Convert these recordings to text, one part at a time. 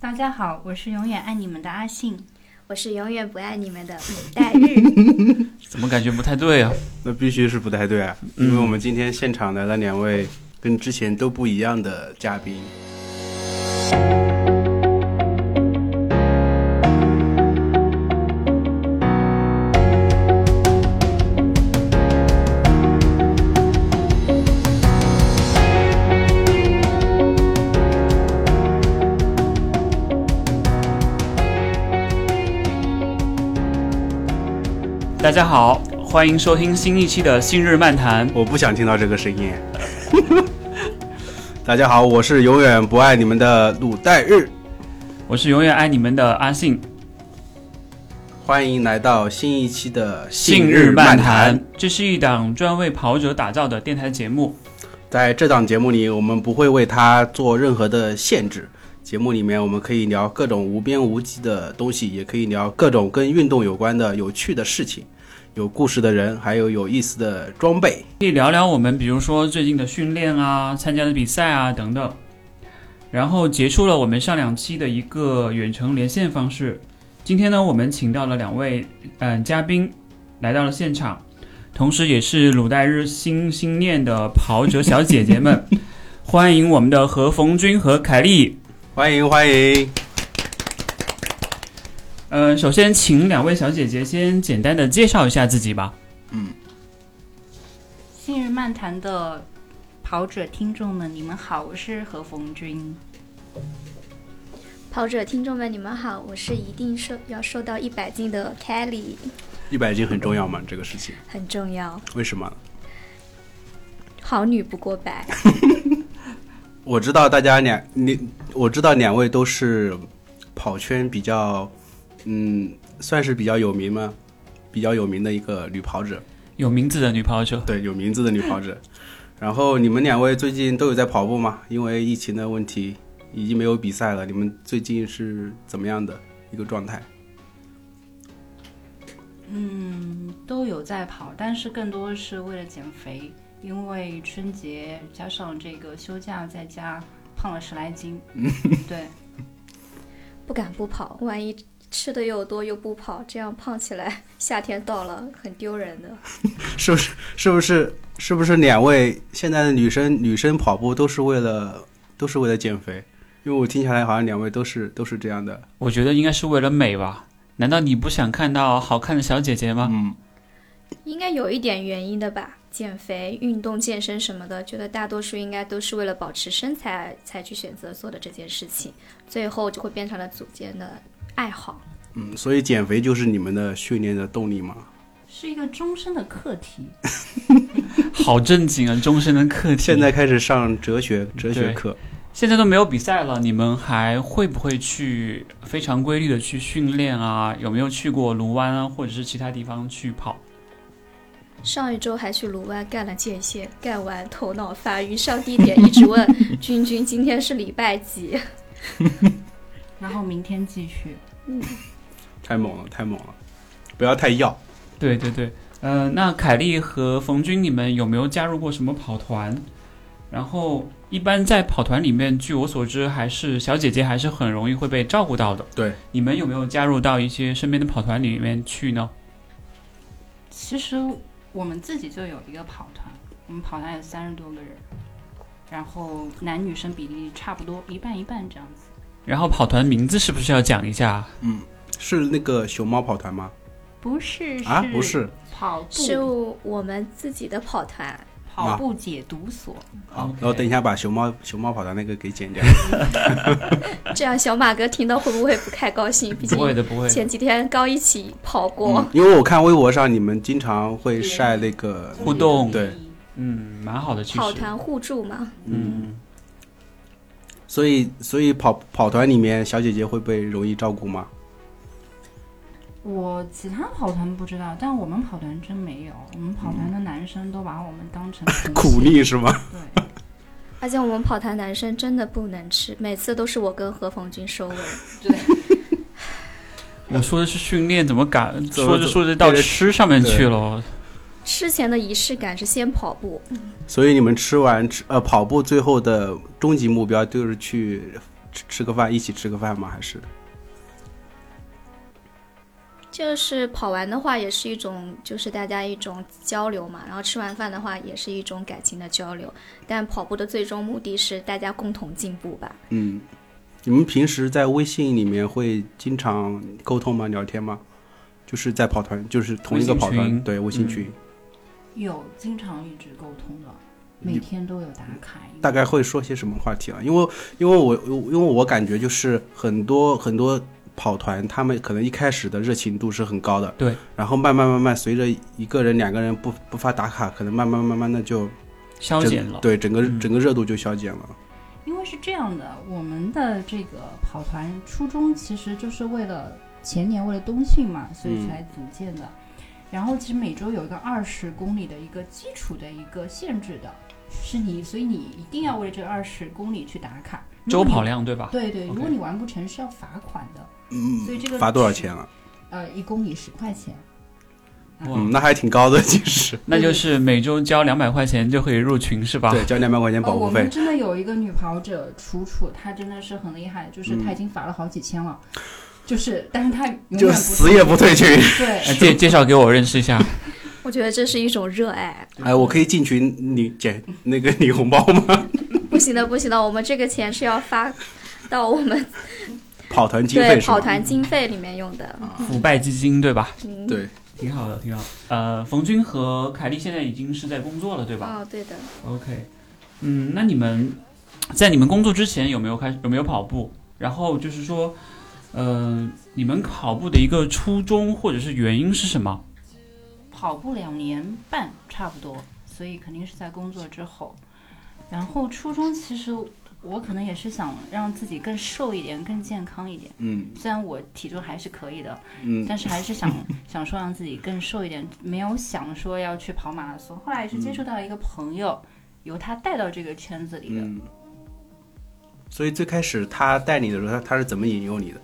大家好，我是永远爱你们的阿信。我是永远不爱你们的鲁代日。怎么感觉不太对啊？那必须是不太对啊，因为我们今天现场来了两位跟之前都不一样的嘉宾。大家好，欢迎收听新一期的《新日漫谈》。我不想听到这个声音。大家好，我是永远不爱你们的鲁代日，我是永远爱你们的阿信。欢迎来到新一期的《信日漫谈》，这是一档专为跑者打造的电台节目。在这档节目里，我们不会为他做任何的限制。节目里面，我们可以聊各种无边无际的东西，也可以聊各种跟运动有关的有趣的事情，有故事的人，还有有意思的装备。可以聊聊我们，比如说最近的训练啊、参加的比赛啊等等。然后结束了我们上两期的一个远程连线方式。今天呢，我们请到了两位嗯嘉宾来到了现场，同时也是鲁代日心心念的跑者小姐姐们，欢迎我们的何逢君和凯丽。欢迎欢迎。呃，首先请两位小姐姐先简单的介绍一下自己吧。嗯，信日漫谈的跑者听众们，你们好，我是何逢君。跑者听众们，你们好，我是一定瘦要瘦到一百斤的 Kelly。一百斤很重要吗？这个事情很重要。为什么？好女不过百。我知道大家两你，我知道两位都是跑圈比较，嗯，算是比较有名吗？比较有名的一个女跑者，有名字的女跑者，对，有名字的女跑者。然后你们两位最近都有在跑步吗？因为疫情的问题，已经没有比赛了。你们最近是怎么样的一个状态？嗯，都有在跑，但是更多是为了减肥。因为春节加上这个休假在家，胖了十来斤。对，不敢不跑，万一吃的又多又不跑，这样胖起来，夏天到了很丢人的。是不是？是不是？是不是两位现在的女生女生跑步都是为了都是为了减肥？因为我听起来好像两位都是都是这样的。我觉得应该是为了美吧？难道你不想看到好看的小姐姐吗？嗯，应该有一点原因的吧。减肥、运动、健身什么的，觉得大多数应该都是为了保持身材才去选择做的这件事情，最后就会变成了组间的爱好。嗯，所以减肥就是你们的训练的动力吗？是一个终身的课题。好正经啊，终身的课题。现在开始上哲学哲学课。现在都没有比赛了，你们还会不会去非常规律的去训练啊？有没有去过卢湾啊，或者是其他地方去跑？上一周还去卢湾干了间歇，干完头脑发晕，上地铁一直问 君君今天是礼拜几，然后明天继续。嗯，太猛了，太猛了，不要太要。对对对，呃，那凯丽和冯军，你们有没有加入过什么跑团？然后一般在跑团里面，据我所知，还是小姐姐还是很容易会被照顾到的。对，你们有没有加入到一些身边的跑团里面去呢？其实。我们自己就有一个跑团，我们跑团有三十多个人，然后男女生比例差不多一半一半这样子。然后跑团名字是不是要讲一下？嗯，是那个熊猫跑团吗？不是啊，不是跑步，是我们自己的跑团。跑步解毒所。好，然后等一下把熊猫熊猫跑团那个给剪掉。这样小马哥听到会不会不太高兴？毕竟不会的，不会。前几天刚一起跑过。因为我看微博上你们经常会晒那个互动，对，嗯，蛮好的。其实跑团互助嘛。嗯。所以，所以跑跑团里面小姐姐会被容易照顾吗？我其他跑团不知道，但我们跑团真没有。我们跑团的男生都把我们当成苦力 是吗？对。而且我们跑团男生真的不能吃，每次都是我跟何逢军收尾。对。我说的是训练，怎么敢 说着说着到吃上面去了？吃前的仪式感是先跑步。所以你们吃完吃呃跑步，最后的终极目标就是去吃吃个饭，一起吃个饭吗？还是就是跑完的话，也是一种就是大家一种交流嘛。然后吃完饭的话，也是一种感情的交流。但跑步的最终目的是大家共同进步吧。嗯，你们平时在微信里面会经常沟通吗？聊天吗？就是在跑团，就是同一个跑团，微信群对微信群，有经常一直沟通的，每天都有打卡。大概会说些什么话题啊？因为因为我因为我感觉就是很多很多跑团，他们可能一开始的热情度是很高的，对，然后慢慢慢慢随着一个人两个人不不发打卡，可能慢慢慢慢的就消减了。对，整个、嗯整个热度就消减了。因为是这样的，我们的这个跑团初衷其实就是为了前年为了冬训嘛，所以才组建的。然后其实每周有一个二十公里的一个基础的一个限制的，是你，所以你一定要为了这二十公里去打卡。周跑量对吧？对对如果你完不成是要罚款的。嗯所以这个罚多少钱啊？呃，一公里十块钱。哇嗯，那还挺高的，其实。那就是每周交两百块钱就可以入群是吧？对，交两百块钱哦，保护费我们。真的有一个女跑者楚楚，她真的是很厉害，就是嗯她已经罚了好几千了，就是，但是他永远就死也不退群。对，呃介介绍给我认识一下。我觉得这是一种热爱。哎，我可以进群领捡那个领红包吗？不行的，不行的，我们这个钱是要发到我们 跑团经对费是吧？跑团经费里面用的。腐败基金对吧？嗯，对，挺好的，挺好。呃，冯军和凯丽现在已经是在工作了对吧哦，对的。？OK，嗯，那你们在你们工作之前有没有开有没有跑步？然后就是说，呃，你们跑步的一个初衷或者是原因是什么？跑步两年半差不多，所以肯定是在工作之后。然后初衷其实我可能也是想让自己更瘦一点，更健康一点。嗯虽然我体重还是可以的，嗯但是还是想 想说让自己更瘦一点，没有想说要去跑马拉松。后来也是接触到一个朋友，由他带到这个圈子里的。嗯。所以最开始他带你的时候，他他是怎么引诱你的？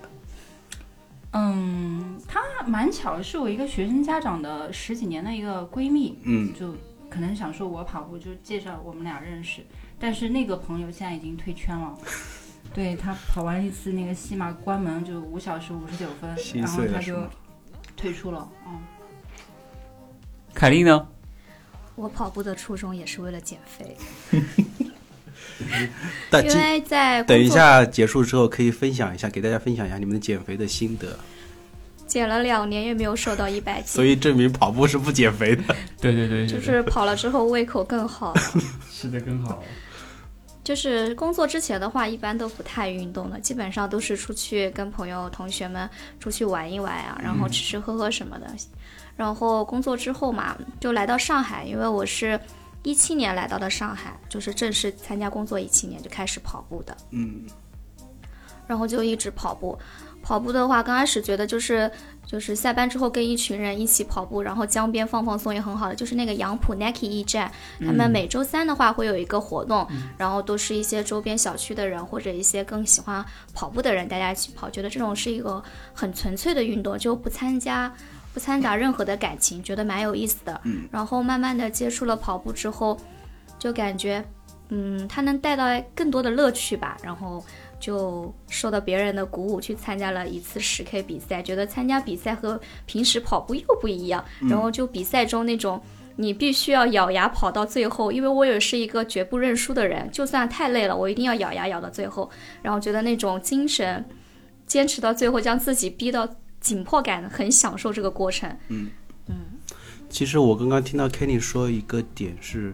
嗯，她蛮巧，是我一个学生家长的十几年的一个闺蜜，嗯就可能想说我跑步，就介绍我们俩认识。但是那个朋友现在已经退圈了，对他跑完一次那个西马关门就五小时五十九分，然后他就？退出了。嗯，凯丽呢？我跑步的初衷也是为了减肥，因 但今为在等一下结束之后，可以分享一下，给大家分享一下你们的减肥的心得。减了两年也没有瘦到一百斤，所以证明跑步是不减肥的。对对对，就是跑了之后胃口更好。吃的更好。就是工作之前的话，一般都不太运动的，基本上都是出去跟朋友、同学们出去玩一玩啊，然后吃吃喝喝什么的。然后工作之后嘛，就来到上海，因为我是一七年来到的上海，就是正式参加工作一七年就开始跑步的，嗯然后就一直跑步。跑步的话，刚开始觉得就是就是下班之后跟一群人一起跑步，然后江边放放松也很好的。就是那个杨浦 Nike 驿站，他们每周三的话会有一个活动，然后都是一些周边小区的人或者一些更喜欢跑步的人，大家一起跑，觉得这种是一个很纯粹的运动，就不参加不掺杂任何的感情，觉得蛮有意思的。然后慢慢的接触了跑步之后，就感觉嗯，它能带到更多的乐趣吧，然后。就受到别人的鼓舞，去参加了一次十 K 比赛，觉得参加比赛和平时跑步又不一样。然后就比赛中那种你必须要咬牙跑到最后，因为我也是一个绝不认输的人，就算太累了，我一定要咬牙咬到最后。然后觉得那种精神，坚持到最后，将自己逼到紧迫感，很享受这个过程。嗯嗯其实我刚刚听到 Kenny 说一个点是，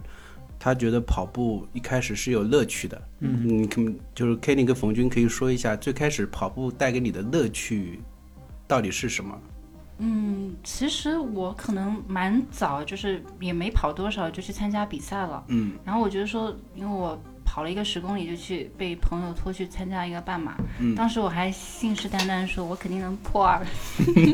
他觉得跑步一开始是有乐趣的。嗯，你可就是 Kenny 跟冯军可以说一下，最开始跑步带给你的乐趣到底是什么？嗯，其实我可能蛮早，就是也没跑多少就去参加比赛了。嗯，然后我觉得说，因为我跑了一个十公里，就去被朋友拖去参加一个半马。嗯当时我还信誓旦旦说，我肯定能破二。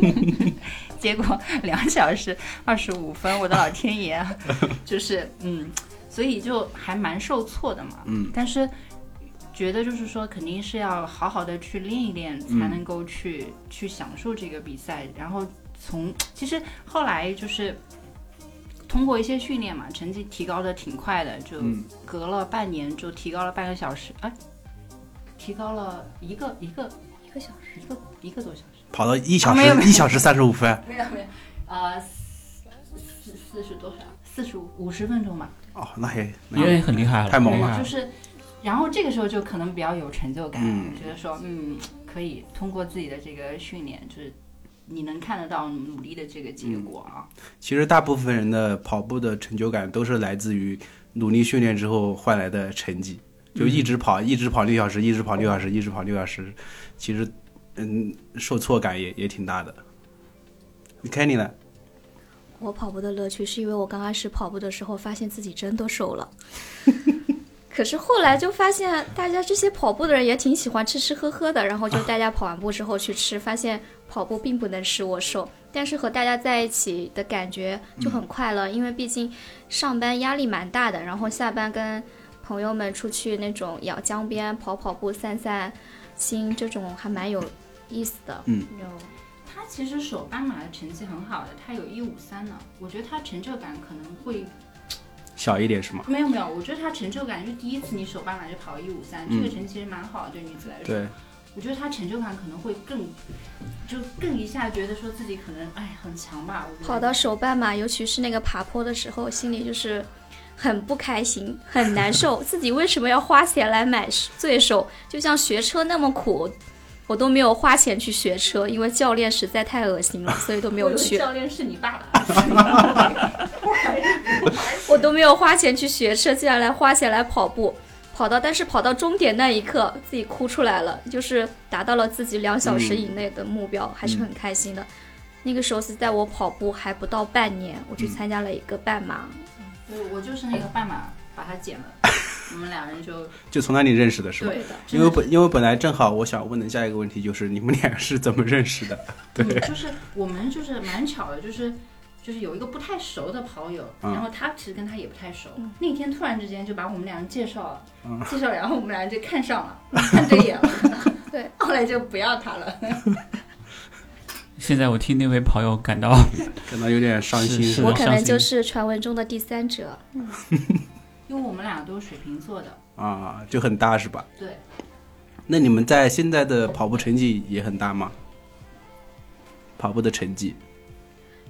结果两小时二十五分，我的老天爷啊！就是嗯，所以就还蛮受挫的嘛。嗯，但是。觉得就是说，肯定是要好好的去练一练，才能够去、去享受这个比赛。然后从其实后来就是通过一些训练嘛，成绩提高的挺快的，就嗯隔了半年就提高了半个小时，哎，提高了一个一个一个小时。一个一个多小时。跑到一小时、一小时三十五分。没有没有，呃，四四十多少？四十五五十分钟吧。哦，那也那也很厉害了，太猛了就是，然后这个时候就可能比较有成就感，嗯觉得说，嗯，可以通过自己的这个训练，就是你能看得到努力的这个结果啊。其实大部分人的跑步的成就感都是来自于努力训练之后换来的成绩，就一直跑，一直跑六小时，一直跑六小时，一直跑六小时，其实嗯，受挫感也也挺大的。你 Kenny 呢？我跑步的乐趣是因为我刚开始跑步的时候发现自己真的瘦了，可是后来就发现大家这些跑步的人也挺喜欢吃吃喝喝的，然后就大家跑完步之后去吃，发现跑步并不能使我瘦，但是和大家在一起的感觉就很快乐，因为毕竟上班压力蛮大的，然后下班跟朋友们出去那种咬江边跑跑步散散心，这种还蛮有意思的。嗯。有他其实手斑马的成绩很好的，他有一五三呢，我觉得他成就感可能会小一点是吗？没有没有，我觉得他成就感就第一次你手办马就跑一五三，嗯这个成绩其实蛮好的，对女子来说。对，我觉得他成就感可能会更，就更一下觉得说自己可能哎很强吧。我觉得跑到手办马，尤其是那个爬坡的时候，心里就是很不开心，很难受。自己为什么要花钱来买罪受？就像学车那么苦，我都没有花钱去学车，因为教练实在太恶心了，所以都没有去。教练是你爸爸。我都没有花钱去学车，竟然来花钱来跑步。跑到，但是跑到终点那一刻，自己哭出来了，就是达到了自己两小时以内的目标，还是很开心的。那个时候是在我跑步还不到半年，我去参加了一个半马，对，我就是那个半马把它减了，我们两人就就从那里认识的是吧？对的，因为本因为本来正好我想问的下一个问题就是你们俩是怎么认识的？对，嗯就是我们就是蛮巧的，就是就是有一个不太熟的跑友，嗯然后他其实跟他也不太熟，嗯那天突然之间就把我们俩人介绍了，嗯介绍了，然后我们俩人就看上了，看对眼了，对，后来就不要他了。现在我替那位跑友感到感到有点伤心是是我可能就是传闻中的第三者。因为我们俩都是水瓶座的，啊，就很搭是吧？对，那你们在现在的跑步成绩也很大吗？跑步的成绩，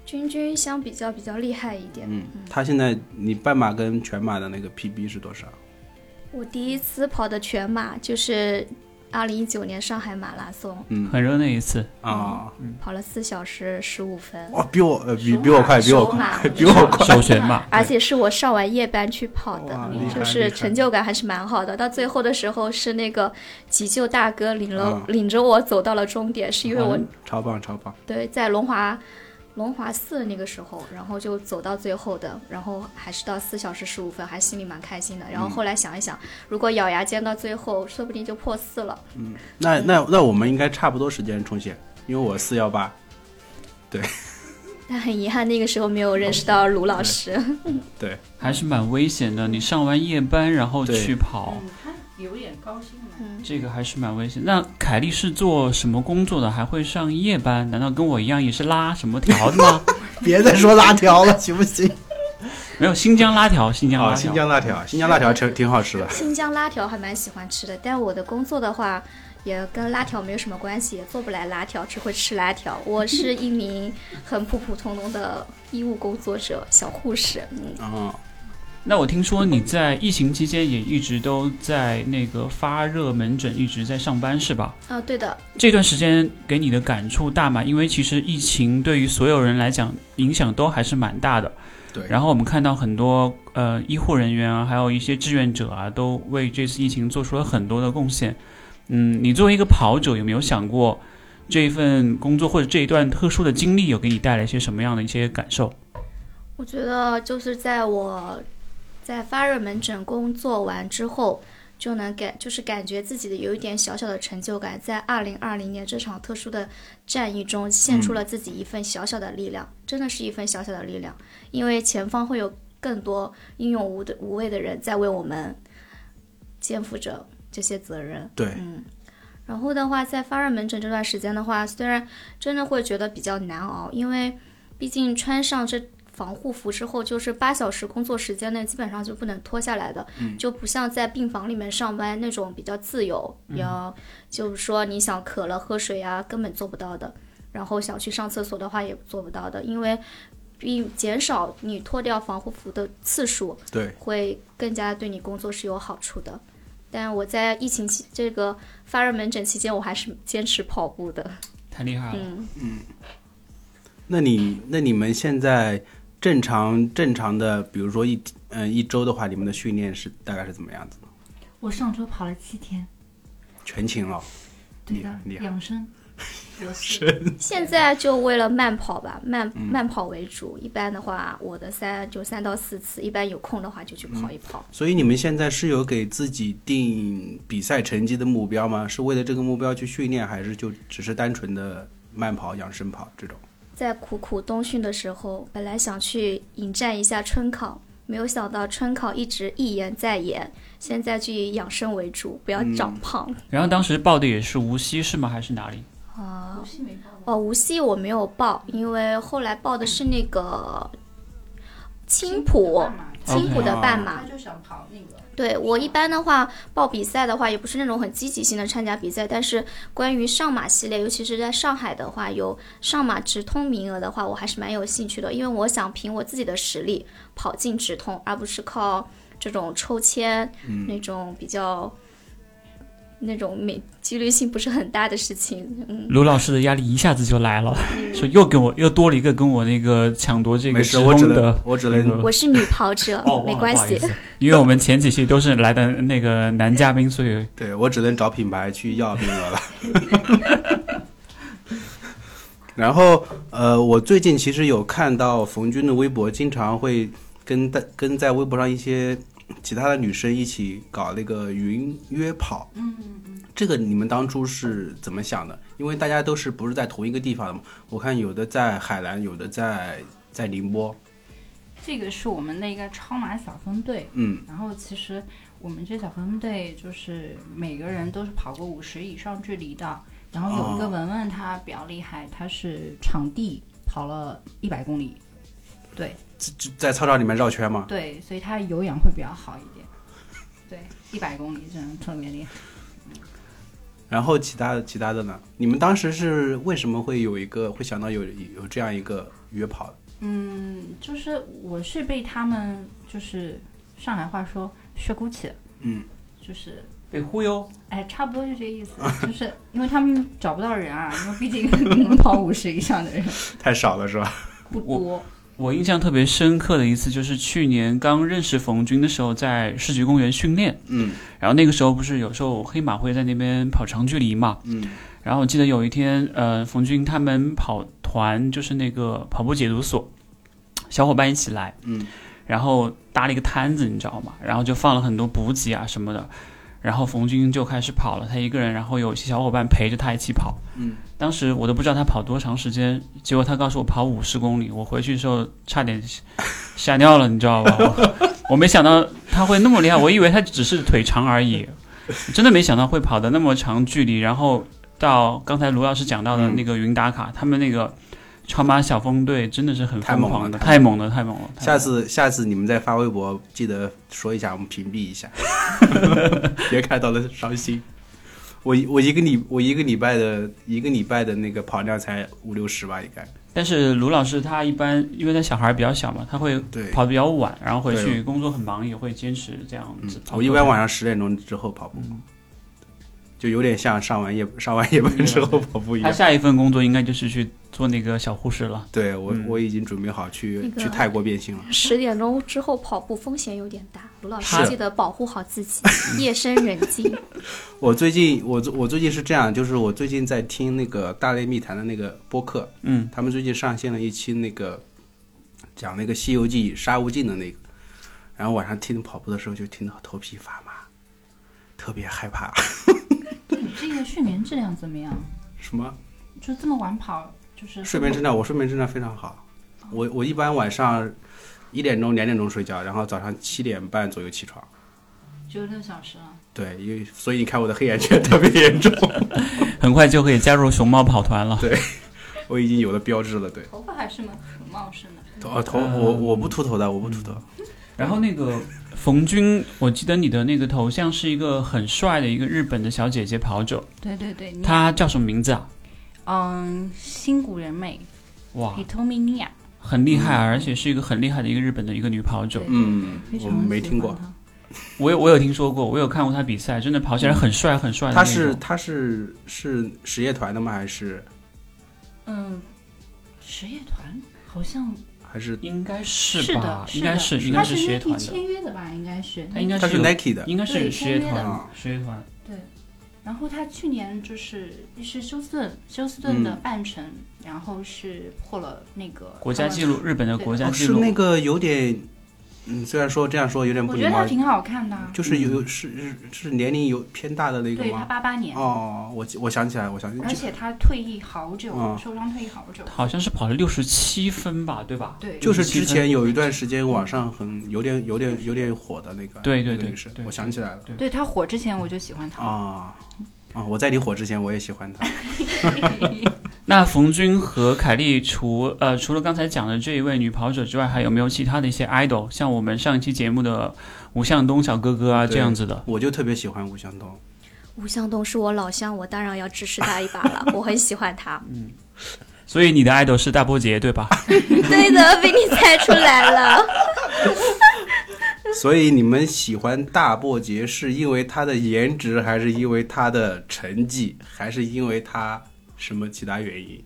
君君相比较比较厉害一点。嗯，他现在你半马跟全马的那个 PB 是多少？我第一次跑的全马就是二零一九年上海马拉松，嗯很热那一次，啊，跑了四小时十五分，哇，比我呃比比我快，比我快，比我快。首选马，而且是我上完夜班去跑的就是成就感还是蛮好的。到最后的时候是那个急救大哥领了、嗯领着我走到了终点，是因为我、超棒超棒！对在龙华。龙华寺那个时候，然后就走到最后的，然后还是到四小时十五分，还心里蛮开心的。然后后来想一想，如果咬牙坚到最后，说不定就破四了。嗯那那那我们应该差不多时间冲线，因为我四幺八。对 但很遗憾，那个时候没有认识到卢老师。对，还是蛮危险的。你上完夜班然后去跑，有点高兴了。嗯，这个还是蛮危险。那凯莉是做什么工作的？还会上夜班？难道跟我一样也是拉什么条的吗？别再说拉条了，行不行？没有，新疆拉条，新疆拉啊，条。新疆拉条，新疆拉条挺挺好吃的。新疆拉条还蛮喜欢吃的，但我的工作的话，也跟拉条没有什么关系，也做不来拉条，只会吃拉条。我是一名很普普通通的医务工作者，小护士。嗯，啊，那我听说你在疫情期间也一直都在那个发热门诊一直在上班是吧？啊，对的，这段时间给你的感触大吗？因为其实疫情对于所有人来讲影响都还是蛮大的。对。然后我们看到很多呃医护人员啊，还有一些志愿者啊，都为这次疫情做出了很多的贡献。嗯，你作为一个跑者，有没有想过这一份工作或者这一段特殊的经历，有给你带来一些什么样的一些感受？我觉得就是在我在发热门诊工作完之后，就能感就是感觉自己的有一点小小的成就感，在二零二零年这场特殊的战役中献出了自己一份小小的力量，真的是一份小小的力量，因为前方会有更多英勇无的无畏的人在为我们肩负着这些责任。对，嗯，然后的话，在发热门诊这段时间的话，虽然真的会觉得比较难熬，因为毕竟穿上这防护服之后，就是八小时工作时间内基本上就不能脱下来的，就不像在病房里面上班那种比较自由，要就是说你想渴了喝水啊，根本做不到的。然后想去上厕所的话也做不到的，因为并减少你脱掉防护服的次数，对，会更加对你工作是有好处的。但我在疫情期这个发热门诊期间，我还是坚持跑步的。太厉害了。嗯，那你那你们现在正常正常的，比如说一嗯、一周的话，你们的训练是大概是怎么样子的？我上周跑了七天，全勤了，对的 养生。现在就为了慢跑吧，慢慢跑为主。一般的话，我的三就三到四次，一般有空的话就去跑一跑。所以你们现在是有给自己定比赛成绩的目标吗？是为了这个目标去训练，还是就只是单纯的慢跑、养生跑这种？在苦苦冬训的时候，本来想去迎战一下春考，没有想到春考一直一延再延。现在就以养生为主，不要长胖。然后当时报的也是无锡是吗？还是哪里？啊、无锡没报哦，无锡我没有报，因为后来报的是那个青浦，青浦的半马。他就想跑那个。对我一般的话，报比赛的话，也不是那种很积极性的参加比赛，但是关于上马系列，尤其是在上海的话，有上马直通名额的话，我还是蛮有兴趣的，因为我想凭我自己的实力跑进直通，而不是靠这种抽签、那种比较那种没几率性不是很大的事情。嗯，卢老师的压力一下子就来了，说又跟我又多了一个跟我那个抢夺这个没事，我只能。我只能我是女跑者，哦，没关系 因为我们前几期都是来的那个男嘉宾，所以对我只能找品牌去要名额了。然后呃，我最近其实有看到冯军的微博，经常会跟在跟在微博上一些其他的女生一起搞那个云约跑。嗯嗯这个你们当初是怎么想的？因为大家都是不是在同一个地方的嘛？我看有的在海南，有的在在宁波。这个是我们的一个超马小分队，嗯然后其实我们这小分队就是每个人都是跑过五十以上距离的，然后有一个哦文文她比较厉害，他是场地跑了一百公里，对在操场里面绕圈嘛。对，所以它有氧会比较好一点，对，一百公里真的特别厉害。然后其他的其他的呢？你们当时是为什么会有一个会想到有有这样一个约跑？嗯，就是我是被他们就是上海话说学姑起，嗯，就是被忽悠。哎，差不多就这个意思，就是因为他们找不到人啊，因为毕竟能跑五十以上的人太少了是吧？不多。我印象特别深刻的一次就是去年刚认识冯军的时候，在市局公园训练，嗯。然后那个时候不是有时候黑马会在那边跑长距离嘛，嗯。然后我记得有一天，呃，冯军他们跑团就是那个跑步解读所，小伙伴一起来，嗯，然后搭了一个摊子，你知道吗？然后就放了很多补给啊什么的，然后冯军就开始跑了，他一个人，然后有一些小伙伴陪着他一起跑。嗯，当时我都不知道他跑多长时间，结果他告诉我跑五十公里，我回去的时候差点吓尿了，你知道吧？我我没想到他会那么厉害，我以为他只是腿长而已，真的没想到会跑的那么长距离。然后到刚才卢老师讲到的那个云打卡，他们那个超马小分队真的是很太猛了疯狂的，太太猛了，太猛了。下次下次你们再发微博，记得说一下，我们屏蔽一下，别看到了伤心。我一我一个礼我一个礼拜的一个礼拜的那个跑量才五六十吧，应该。但是卢老师他一般，因为他小孩比较小嘛，他会，跑的比较晚，然后回去工作很忙，也会坚持这样嗯子跑。我一般晚上十点钟之后跑步，就有点像上完夜 上完夜班之后跑步一样。他下一份工作应该就是去做那个小护士了。对我嗯我已经准备好去那个去泰国变性了。十点钟之后跑步风险有点大，卢老师记得保护好自己，夜深人静。我最近我我最近是这样，就是我最近在听那个大内密谈的那个播客，嗯，他们最近上线了一期那个讲那个《西游记》沙悟净的那个，然后晚上听跑步的时候就听到头皮发麻，特别害怕。你这个睡眠质量怎么样？什么就这么晚跑，就是睡眠质量？我睡眠质量非常好，我我一般晚上一点钟、两点钟睡觉，然后早上七点半左右起床。九六小时了。对，因为所以你看我的黑眼圈特别严重，很快就可以加入熊猫跑团了。对我已经有了标志了。对，头发还是蛮很茂盛的。头头我我不秃头的，我不秃头。然后那个冯军，我记得你的那个头像是一个很帅的一个日本的小姐姐跑者，对对对，她叫什么名字啊？嗯，新谷人美。哇，，Hitomi Nia，很厉害啊，而且是一个很厉害的一个日本的一个女跑者。嗯我没听过。我有我有听说过，我有看过她比赛，真的跑起来很帅很帅的他。是他是是实业团的吗？还是？嗯，实业团？好像还是应该是是吧的，？应该是应该是该实业 Nike 团的，签约的吧？应该是，他应该是 Nike 的？应该是对实业签约的团，对。然后他去年就是是休斯顿，休斯顿的嗯半程，然后是破了那个国家纪录，日本的国家纪录。是那个有点，嗯，虽然说这样说有点不礼貌。我觉得他，挺好看的。啊。就是有是是是年龄有偏大的那个吗？对他？八八年，哦，我我想起来，我想起来，而且他退役好久，嗯。受伤退役好久。好像是跑了六十七分吧，对吧？对，就是之前有一段时间网上很有点有点有点火的那个，对对对那个女生对我想起来了。对他火之前我就喜欢他。啊啊！我在你火之前我也喜欢他，那冯军和凯丽除呃除了刚才讲的这一位女跑者之外，还有没有其他的一些 idol？像我们上一期节目的吴向东小哥哥啊这样子的。我就特别喜欢吴向东。吴向东是我老乡，我当然要支持他一把了，我很喜欢他。嗯所以你的 idol 是大波杰对吧？对的，被你猜出来了。所以你们喜欢大波杰是因为他的颜值，还是因为他的成绩，还是因为他什么其他原因？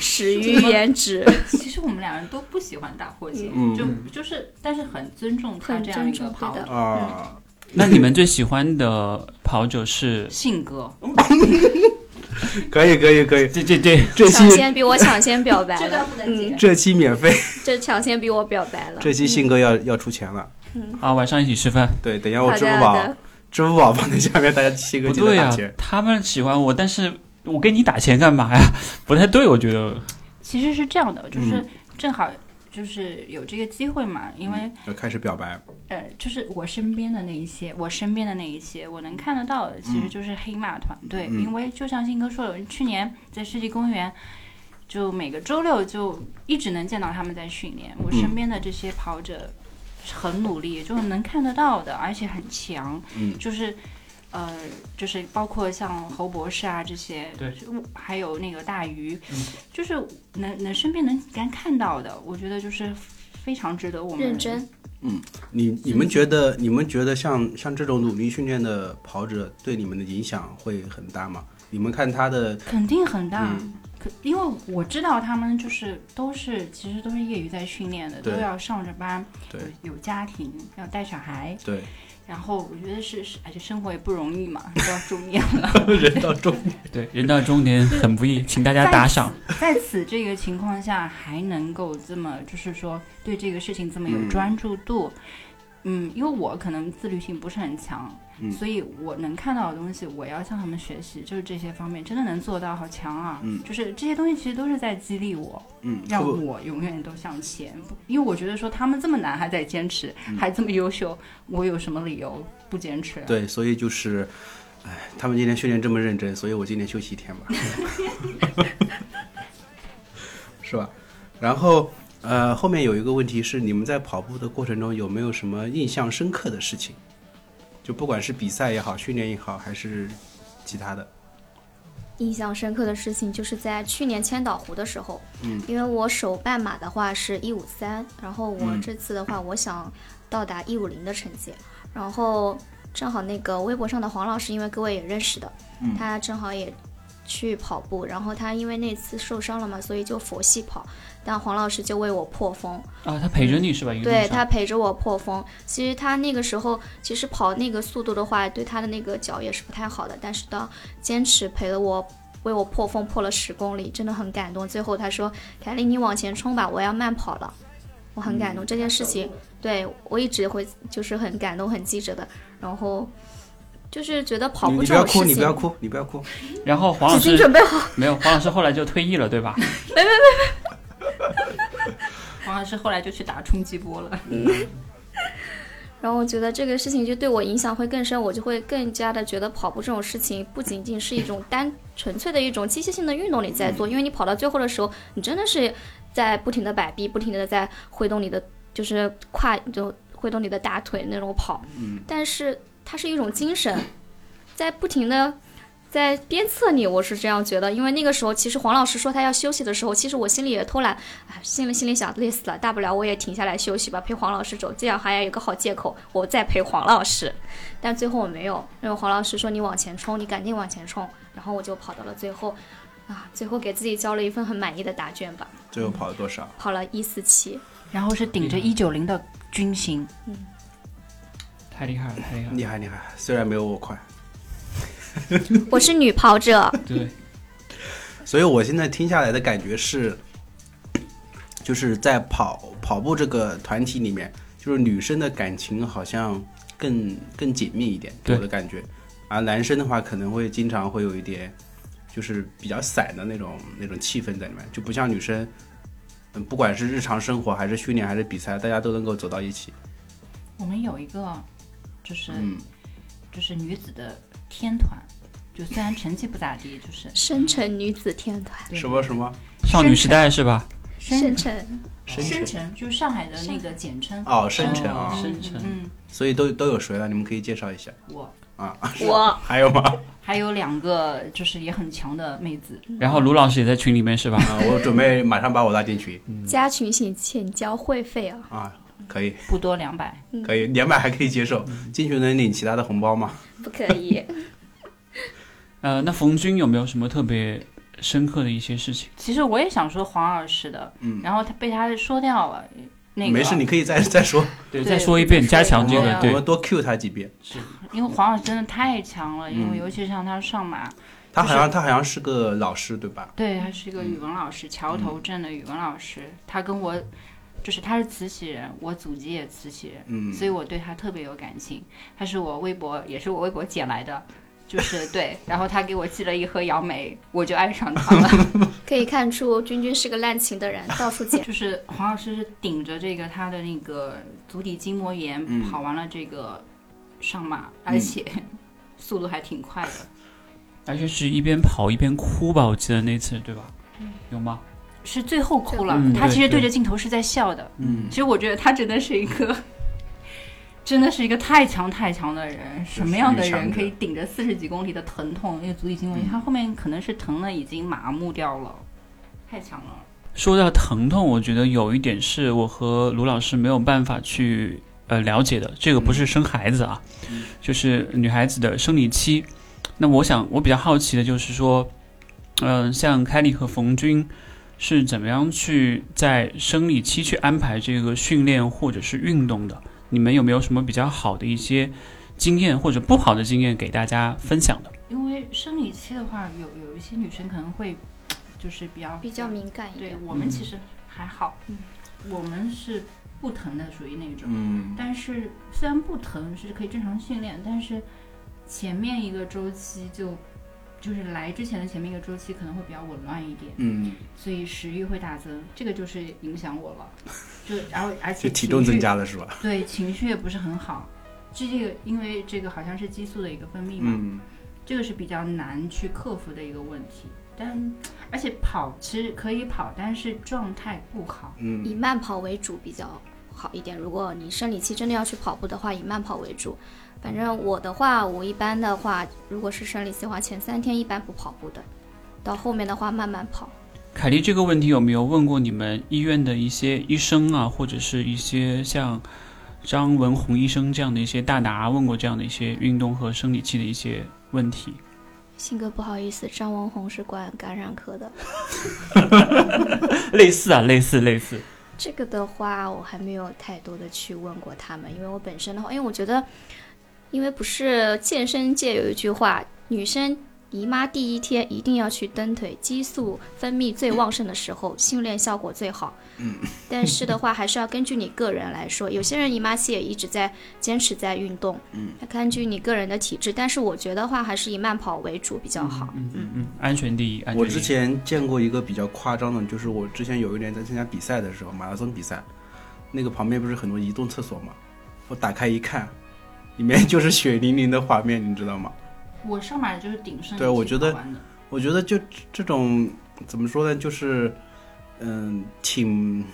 始于颜值，其实我们两人都不喜欢大破节，嗯就就是但是很尊重他这样一个跑者啊，那你们最喜欢的跑者是？性格。可以可以可以，这这这 这抢期先比我抢先表白了，不能嗯，这期免费，这抢先比我表白了。这期信哥要要出钱了。嗯啊，晚上一起吃饭。对，等一下我支付宝支付宝放在下面，大家信哥不对呀、记得打钱。他们喜欢我，但是我给你打钱干嘛呀？不太对，我觉得。其实是这样的，就是嗯正好就是有这个机会嘛，因为要开始表白，呃，就是我身边的那一些，我身边的那一些，我能看得到的，其实就是黑马团队。嗯因为就像信哥说的，去年在世纪公园，就每个周六就一直能见到他们在训练。我身边的这些跑者很努力，就是能看得到的，而且很强。嗯就是。呃，就是包括像侯博士啊这些，对还有那个大鱼，嗯就是能能身边能敢看到的，我觉得就是非常值得我们认真，嗯你你们觉得你们觉得像像这种努力训练的跑者对你们的影响会很大吗？你们看他的肯定很大，嗯可因为我知道他们就是都是其实都是业余在训练的，都要上着班，对有有家庭，要带小孩，对然后我觉得是是，而且生活也不容易嘛，都要中年了。人到中年对，人到中年很不易，请大家打赏。在此这个情况下，还能够这么就是说对这个事情这么有嗯专注度，嗯因为我可能自律性不是很强，嗯所以我能看到的东西，我要向他们学习，就是这些方面真的能做到，好强啊！嗯就是这些东西其实都是在激励我，嗯，让我永远都向前。因为我觉得说他们这么难还在坚持，嗯还这么优秀，我有什么理由不坚持？对，所以就是，哎，他们今天训练这么认真，所以我今天休息一天吧，是吧？然后呃，后面有一个问题是，你们在跑步的过程中有没有什么印象深刻的事情？就不管是比赛也好，训练也好，还是其他的，印象深刻的事情就是在去年千岛湖的时候，嗯，因为我手半马的话是一五三，然后我嗯。这次的话，我想到达一五零的成绩，然后正好那个微博上的黄老师，因为各位也认识的，嗯。他正好也去跑步，然后他因为那次受伤了嘛，所以就佛系跑，但黄老师就为我破风，啊，他陪着你是吧？对他陪着我破风。其实他那个时候，其实跑那个速度的话，对他的那个脚也是不太好的。但是到坚持陪了我，为我破风破了十公里，真的很感动。最后他说：“凯丽，你往前冲吧，我要慢跑了。”我很感动、这件事情，对我一直会就是很感动、很记着的。然后就是觉得跑步你不要哭，这种事情，你不要哭，你不要哭，然后黄老师准备好。没有，黄老师后来就退役了，对吧？没没没没 黄老师后来就去打冲击波了。然后我觉得这个事情就对我影响会更深，我就会更加的觉得跑步这种事情不仅仅是一种单纯粹的一种机械性的运动你在做，因为你跑到最后的时候，你真的是在不停的摆臂，不停的在挥动你的就是胯，就挥动你的大腿那种跑。嗯，但是它是一种精神，在不停的。在鞭策你，我是这样觉得，因为那个时候其实黄老师说他要休息的时候，其实我心里也偷懒，哎，心里心里想累死了，大不了我也停下来休息吧，陪黄老师走，这样还要有个好借口，我再陪黄老师。但最后我没有，因为黄老师说你往前冲，你赶紧往前冲，然后我就跑到了最后，啊，最后给自己交了一份很满意的答卷吧。最后跑了多少？跑了一四七，然后是顶着一九零的军形，太厉害了，太厉害了。厉害厉害，虽然没有我快。我是女跑者，对，所以我现在听下来的感觉是，就是在跑跑步这个团体里面，就是女生的感情好像更更紧密一点，给我的感觉，而男生的话可能会经常会有一点，就是比较散的那种那种气氛在里面，就不像女生，嗯，不管是日常生活还是训练还是比赛，大家都能够走到一起。我们有一个就是、嗯，就是女子的天团，就虽然成绩不咋地，就是深城女子天团，什么什么少女时代是吧？深城深深城就是上海的那个简称哦，深沉啊，深沉嗯，所以都都有谁了？你们可以介绍一下我啊？我 还有吗？还有两个就是也很强的妹子，然后卢老师也在群里面是吧？啊，我准备马上把我拉进群加群请请交会费啊，啊，可以。不多两百。可以，两百还可以接受。进去能领其他的红包吗？不可以。呃，那冯军有没有什么特别深刻的一些事情？其实我也想说黄老师的，嗯然后他被他说掉了。那个没事，你可以再 再说，对，再说一遍，加强这个对我们多 Q 他几遍。是因为黄老师真的太强了，因为嗯尤其是像他上马，他好像他好像是个老师对吧？对他是一个语文老师，桥头镇的语文老师，他跟我就是他是慈禧人，我祖籍也慈禧人，嗯，所以我对他特别有感情。他是我微博，也是我微博捡来的，就是 对。然后他给我寄了一盒杨梅，我就爱上他了。可以看出君君是个滥情的人，到处捡。就是黄老师是顶着这个他的那个足底筋膜炎、嗯跑完了这个上马，而且 速度还挺快的。而且是一边跑一边哭吧，我记得那次对吧？有吗？是最后哭了，嗯他其实对对着镜头是在笑的。嗯其实我觉得他真的是一个，真的是一个太强太强的人。什么样的人可以顶着四十几公里的疼痛，因为足底筋膜炎，他后面可能是疼的已经麻木掉了，太强了。说到疼痛，我觉得有一点是我和卢老师没有办法去呃了解的，这个不是生孩子啊，嗯就是女孩子的生理期。那我想我比较好奇的就是说，嗯、像凯莉和冯军是怎么样去在生理期去安排这个训练或者是运动的？你们有没有什么比较好的一些经验或者不好的经验给大家分享的？因为生理期的话，有有一些女生可能会就是比较比较敏感一对我们其实还好，嗯我们是不疼的，属于那种。嗯但是虽然不疼是可以正常训练，但是前面一个周期就就是来之前的前面一个周期可能会比较紊乱一点，嗯，所以食欲会大增，这个就是影响我了。就然后而且体重增，加了是吧？对情绪也不是很好。这这个因为这个好像是激素的一个分泌嘛，嗯这个是比较难去克服的一个问题。但而且跑其实可以跑，但是状态不好。嗯以慢跑为主比较好一点。如果你生理期真的要去跑步的话，以慢跑为主。反正我的话，我一般的话，如果是生理期的话，前三天一般不跑步的，到后面的话慢慢跑。凯丽，这个问题有没有问过你们医院的一些医生啊，或者是一些像张文宏医生这样的一些大拿问过这样的一些运动和生理期的一些问题？信哥不好意思，张文宏是管感染科的。类似啊，类似类似。这个的话，我还没有太多的去问过他们，因为我本身的话，因为我觉得，因为不是健身界有一句话，女生姨妈第一天一定要去蹬腿，激素分泌最旺盛的时候，训练效果最好。嗯。但是的话，还是要根据你个人来说，有些人姨妈期也一直在坚持在运动，嗯，要根据你个人的体质。但是我觉得话，还是以慢跑为主比较好。嗯嗯嗯，安全第一。安全我第一之前见过一个比较夸张的，就是我之前有一年在参加比赛的时候，马拉松比赛，那个旁边不是很多移动厕所嘛，我打开一看，里面就是血淋淋的画面，你知道吗？我上马就是顶盛，对我觉得我觉得就这种怎么说呢，就是嗯，挺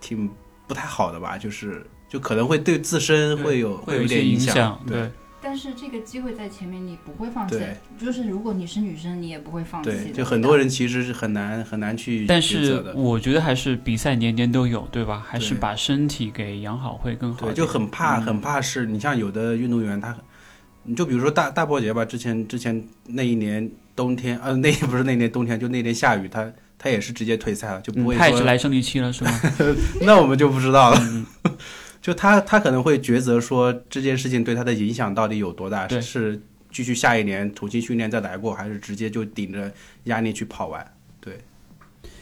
挺不太好的吧，就是就可能会对自身会有会有一点些影响，对。但是这个机会在前面，你不会放弃对。就是如果你是女生，你也不会放弃。对，就很多人其实是很难很难去但是我觉得还是比赛年年都有，对吧？还是把身体给养好会更好对，就很怕嗯很怕是你像有的运动员他，你就比如说大大波节吧，之前之前那一年冬天，呃，那不是那年冬天，就那年下雨，他他也是直接退赛了，就不嗯会说他也是来生理期了，是吗？那我们就不知道了。嗯 就他他可能会抉择说这件事情对他的影响到底有多大，是继续下一年重新训练再来过，还是直接就顶着压力去跑完？对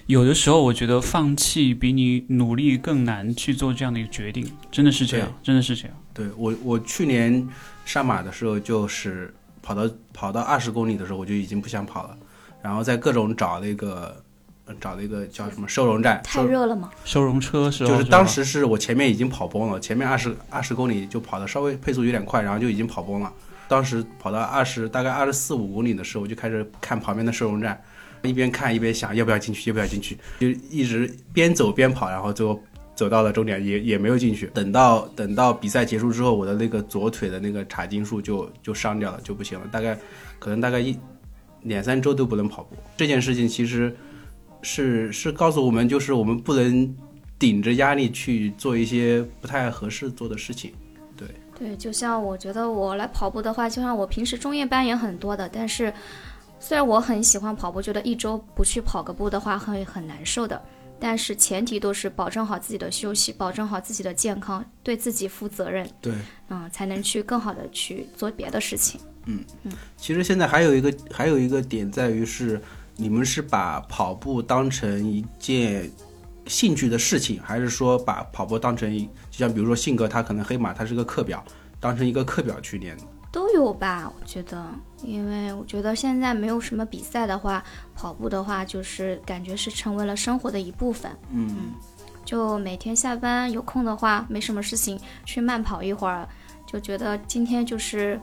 有的时候我觉得放弃比你努力更难去做这样的一个决定，真的是这样，真的是这样。对我我去年上马的时候，就是跑到跑到二十公里的时候，我就已经不想跑了，然后在各种找那个呃找那个叫什么收容站，太热了吗？收容车时候就是当时是我前面已经跑崩了，前面二十二十公里就跑的稍微配速有点快，然后就已经跑崩了。当时跑到二十大概二十四五公里的时候，我就开始看旁边的收容站，一边看一边想要不要进去，要不要进去，就一直边走边跑，然后最后走到了终点，也也没有进去。等到等到比赛结束之后，我的那个左腿的那个髂胫束就就伤掉了，就不行了，大概可能大概一两三周都不能跑步。这件事情其实是是告诉我们，就是我们不能顶着压力去做一些不太合适做的事情。对对，就像我觉得我来跑步的话，就像我平时中夜班也很多的，但是虽然我很喜欢跑步，觉得一周不去跑个步的话会很难受的，但是前提都是保证好自己的休息，保证好自己的健康，对自己负责任，对，嗯，才能去更好的去做别的事情。嗯嗯其实现在还有一个还有一个点在于是，你们是把跑步当成一件兴趣的事情，还是说把跑步当成，就像比如说性格他可能黑马他是个课表，当成一个课表去练。都有吧，我觉得，因为我觉得现在没有什么比赛的话，跑步的话就是感觉是成为了生活的一部分。嗯，就每天下班有空的话，没什么事情，去慢跑一会儿，就觉得今天就是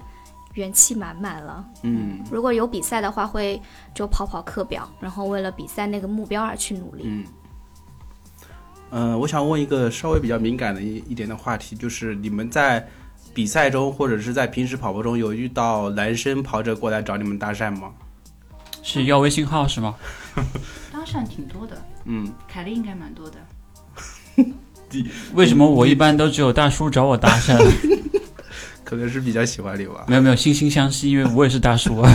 元气满满了。嗯如果有比赛的话，会就跑跑课表，然后为了比赛那个目标而去努力。嗯。嗯、我想问一个稍微比较敏感的一一点的话题，就是你们在比赛中或者是在平时跑步中有遇到男生跑者过来找你们搭讪吗？是要微信号是吗？搭讪挺多的，嗯，凯丽应该蛮多的。为什么我一般都只有大叔找我搭讪？可能是比较喜欢你吧。没有没有，惺惺相惜，因为我也是大叔啊。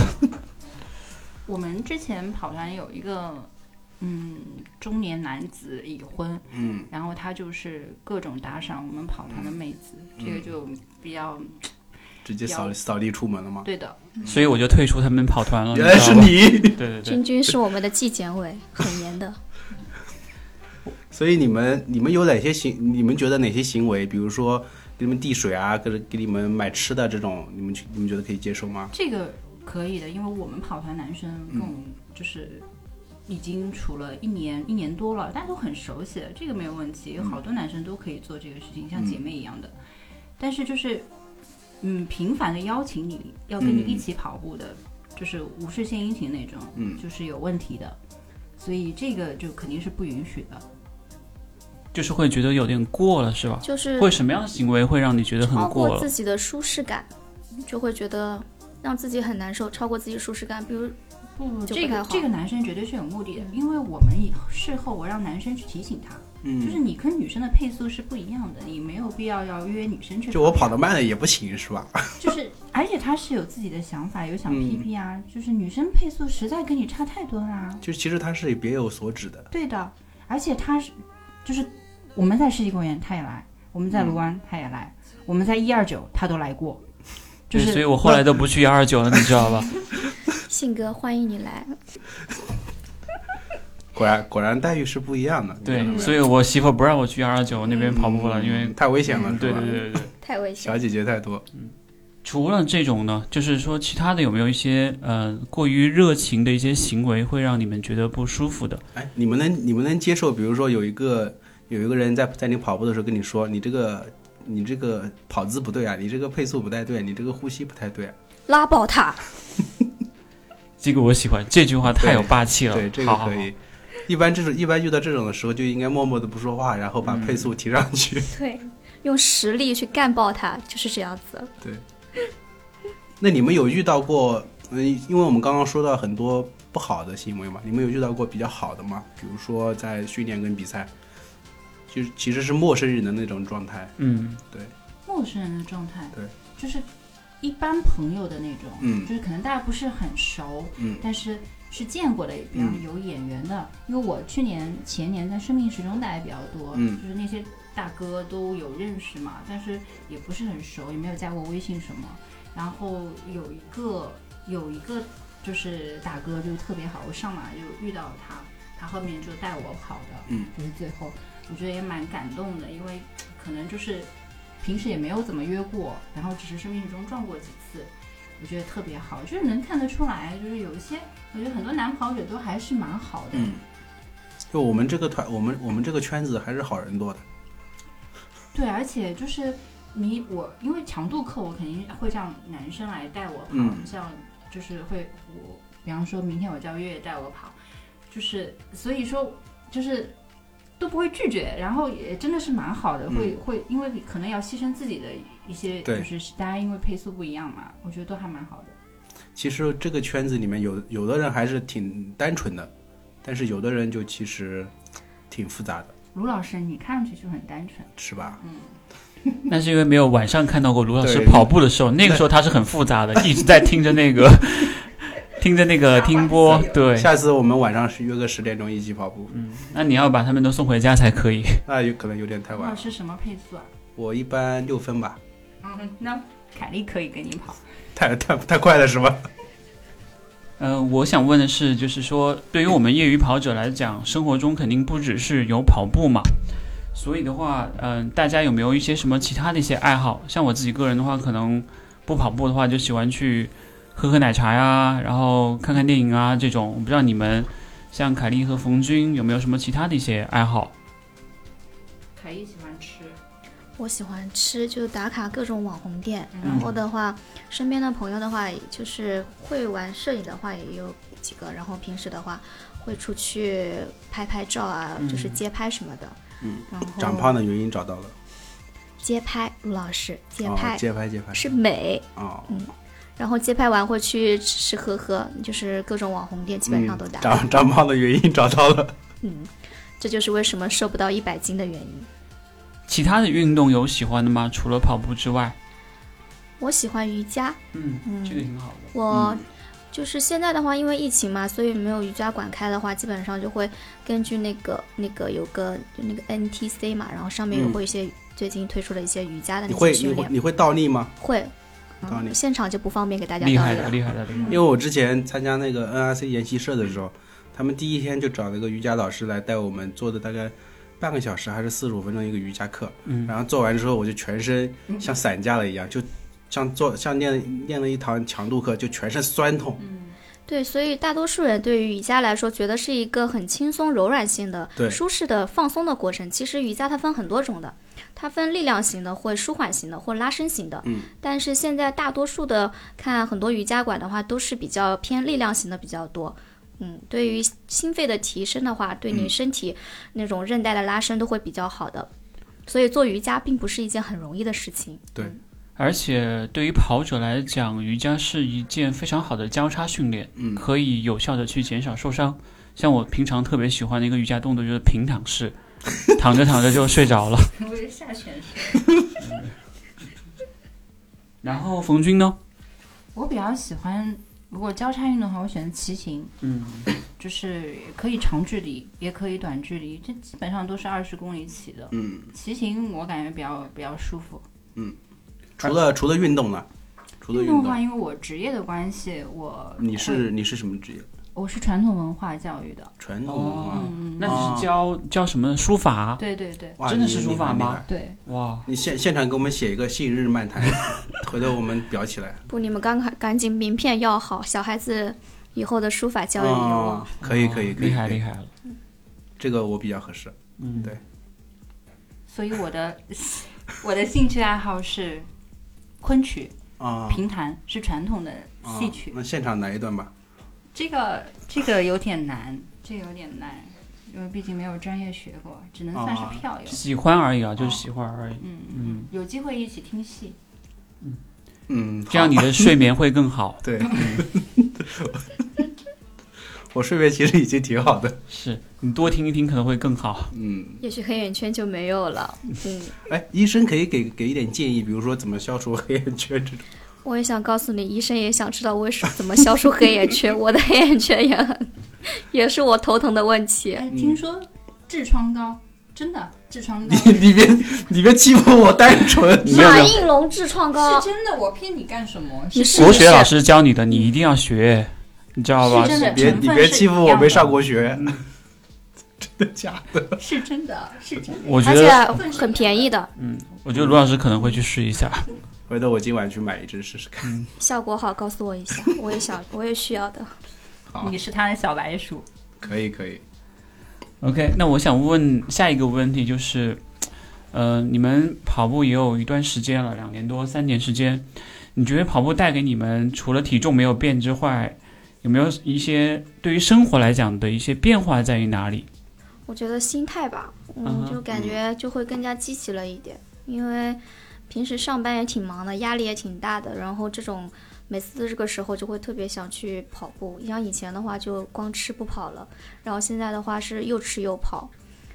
我们之前跑团有一个，嗯，中年男子已婚，嗯，然后他就是各种打赏我们跑团的妹子，这个就比较直接扫扫地出门了吗？对的。所以我就退出他们跑团了。原来是。你。对对对，君君是我们的纪检委，很严的。所以你们你们有哪些行？你们觉得哪些行为，比如说给你们递水啊，给给你们买吃的这种，你们去你们觉得可以接受吗？这个可以的，因为我们跑团男生跟我们就是已经处了一年一年多了，大家都很熟悉了，这个没有问题。有好多男生都可以做这个事情，像姐妹一样的。但是就是，嗯，频繁的邀请你要跟你一起跑步的，就是无事献殷勤那种，嗯就是有问题的。所以这个就肯定是不允许的。就是会觉得有点过了，是吧？就是会什么样的行为会让你觉得很超过？自己的舒适感，就会觉得让自己很难受，超过自己舒适感。比如不这个这个男生绝对是有目的的，因为我们以事后我让男生去提醒他，就是嗯，你跟女生的配速是不一样的，你没有必要要约女生去。就我跑得慢了也不行，是吧？就是，而且他是有自己的想法，有想嗯 PP 啊，就是女生配速实在跟你差太多啦。就其实他是别有所指的。对的，而且他是，就是我们在世纪公园他也来，我们在卢湾他也来，我们在一二九他都来过，就对，是所以我后来都不去幺二九了，你知道吧？信哥，欢迎你来。果然果然待遇是不一样的。对，所以我媳妇不让我去幺二九那边跑步了，因为太危险了，对吧对对对对。太危险小。姐姐太多。嗯除了这种呢，就是说其他的有没有一些呃过于热情的一些行为会让你们觉得不舒服的？哎，你们能你们能接受，比如说有一个有一个人在在你跑步的时候跟你说，你这个你这个跑姿不对啊，你这个配速不太对，你这个呼吸不太对啊。拉爆他！这个我喜欢，这句话太有霸气了。对，这个好好好可以。一般这种一般遇到这种的时候，就应该默默的不说话，然后把配速提上去。对，用实力去干爆他，就是这样子。对那你们有遇到过？嗯，因为我们刚刚说到很多不好的行为嘛，你们有遇到过比较好的吗？比如说在训练跟比赛，就是其实是陌生人的那种状态。嗯，对陌生人的状态，对，就是一般朋友的那种，嗯就是可能大家不是很熟，嗯但是是见过的，比方嗯有眼缘的。因为我去年前年在生命时钟待比较多，嗯就是那些大哥都有认识嘛，但是也不是很熟，也没有加过微信什么。然后有一个有一个就是大哥就特别好，我上马就遇到他，他后面就带我跑的，嗯，就是最后我觉得也蛮感动的，因为可能就是平时也没有怎么约过，然后只是生命中撞过几次，我觉得特别好，就是能看得出来，就是有一些我觉得很多男跑者都还是蛮好的，嗯，就我们这个团，我们我们这个圈子还是好人多的。对，而且就是你我因为强度课，我肯定会让男生来带我跑，嗯像就是会我比方说明天我叫月月带我跑，就是所以说就是都不会拒绝，然后也真的是蛮好的，会会因为可能要牺牲自己的一些，就是大家因为配速不一样嘛，我觉得都还蛮好的。其实这个圈子里面有有的人还是挺单纯的，但是有的人就其实挺复杂的，卢老师，你看上去就很单纯，是吧？嗯 那是因为没有晚上看到过卢老师跑步的时候，那个时候他是很复杂的，一直在听着那个听着那个听播。对，下次我们晚上是约个十点钟一起跑步，嗯，那你要把他们都送回家才可以。那有可能有点太晚了。卢老师什么配速啊？我一般六分吧，嗯，那凯莉可以跟你跑。太太太快了是吧？嗯、我想问的是，就是说，对于我们业余跑者来讲，生活中肯定不只是有跑步嘛，所以的话，嗯、大家有没有一些什么其他的一些爱好？像我自己个人的话，可能不跑步的话，就喜欢去喝喝奶茶呀，然后看看电影啊这种。我不知道你们像凯莉和冯军有没有什么其他的一些爱好？凯莉喜欢吃，我喜欢吃，就打卡各种网红店。嗯然后的话，身边的朋友的话，就是会玩摄影的话也有几个。然后平时的话，会出去拍拍照啊，嗯就是街拍什么的。嗯，然后长胖的原因找到了，街拍，卢老师，街哦拍、街拍街拍是美。哦，然后街拍完会去吃吃喝喝，就是各种网红店基本上都打。嗯长长胖的原因找到了。嗯，这就是为什么瘦不到一百斤的原因。其他的运动有喜欢的吗？除了跑步之外？我喜欢瑜伽，嗯嗯这个挺好的。我就是现在的话，因为疫情嘛，所以没有瑜伽馆开的话，基本上就会根据那个那个有个就那个 NTC 嘛，然后上面会一些、最近推出了一些瑜伽的那你会些训练，你会你会倒立吗？会。现场就不方便给大家厉害了。厉害的，厉害的。因为我之前参加那个 NRC 研习社的时候，他们第一天就找了一个瑜伽老师来带我们做的大概半个小时还是四十五分钟一个瑜伽课，嗯然后做完之后我就全身像散架了一样，就像做像练练了一堂强度课，就全身酸痛。对，所以大多数人对于瑜伽来说，觉得是一个很轻松、柔软性的、舒适的放松的过程。其实瑜伽它分很多种的，它分力量型的，或舒缓型的，或拉伸型的。嗯。但是现在大多数的看很多瑜伽馆的话，都是比较偏力量型的比较多。嗯，对于心肺的提升的话，对你身体那种韧带的拉伸都会比较好的。所以做瑜伽并不是一件很容易的事情。对，而且对于跑者来讲，瑜伽是一件非常好的交叉训练，嗯可以有效的去减少受伤。像我平常特别喜欢的一个瑜伽动作就是平躺式，躺着躺着就睡着了。我是下犬式。然后冯军呢？我比较喜欢，如果交叉运动的话，我选择骑行，嗯，就是可以长距离，也可以短距离，这基本上都是二十公里起的。嗯，骑行我感觉比较比较舒服。除了除了运动呢？除了运动的话，，因为我职业的关系，我你是你是什么职业？我是传统文化教育的。传统文化。嗯，那你是教教什么？书法？对对对真的是书法吗？对，哇，你现现场给我们写一个信日漫谈，回头我们裱起来。不，你们刚赶赶紧名片要好，小孩子以后的书法教育有哦望。，可以可以，厉害可以厉害了。这个我比较合适。嗯，对所以我的 我的兴趣爱好是昆曲、啊，评弹，是传统的啊戏曲。那现场来一段吧。这个这个有点难，这个有点难，因为毕竟没有专业学过，只能算是哦票友。喜欢而已啊，就是喜欢而已。嗯嗯，有机会一起听戏。嗯，这样你的睡眠会更好。对，我睡眠其实已经挺好的。是你多听一听可能会更好。嗯，也许黑眼圈就没有了。嗯，哎，医生可以给给一点建议，比如说怎么消除黑眼圈这种。我也想告诉你，医生也想知道我是怎么消除黑眼圈。我的黑眼圈也很，也是我头疼的问题。哎，听说痔疮膏，真的痔疮膏你你别 你别欺负我单纯。马应龙痔疮膏是，真的，我骗你干什么？你是国学老师教你的，你一定要学，你知道吧是？真的别你别欺负我，没上过学。真的假的？是真的，是真的。而我觉得，且很便宜的，嗯，我觉得卢老师可能会去试一下。回头我今晚去买一支试试看。效果好，告诉我一下，我也想，我也需要的。好你是他的小白鼠，可以可以。OK，那我想问下一个问题就是，呃，你们跑步也有一段时间了，两年多、三年时间，你觉得跑步带给你们除了体重没有变之外，有没有一些对于生活来讲的一些变化在于哪里？我觉得心态吧，嗯就感觉就会更加积极了一点，因为平时上班也挺忙的，压力也挺大的，然后这种每次这个时候就会特别想去跑步。像以前的话就光吃不跑了，然后现在的话是又吃又跑，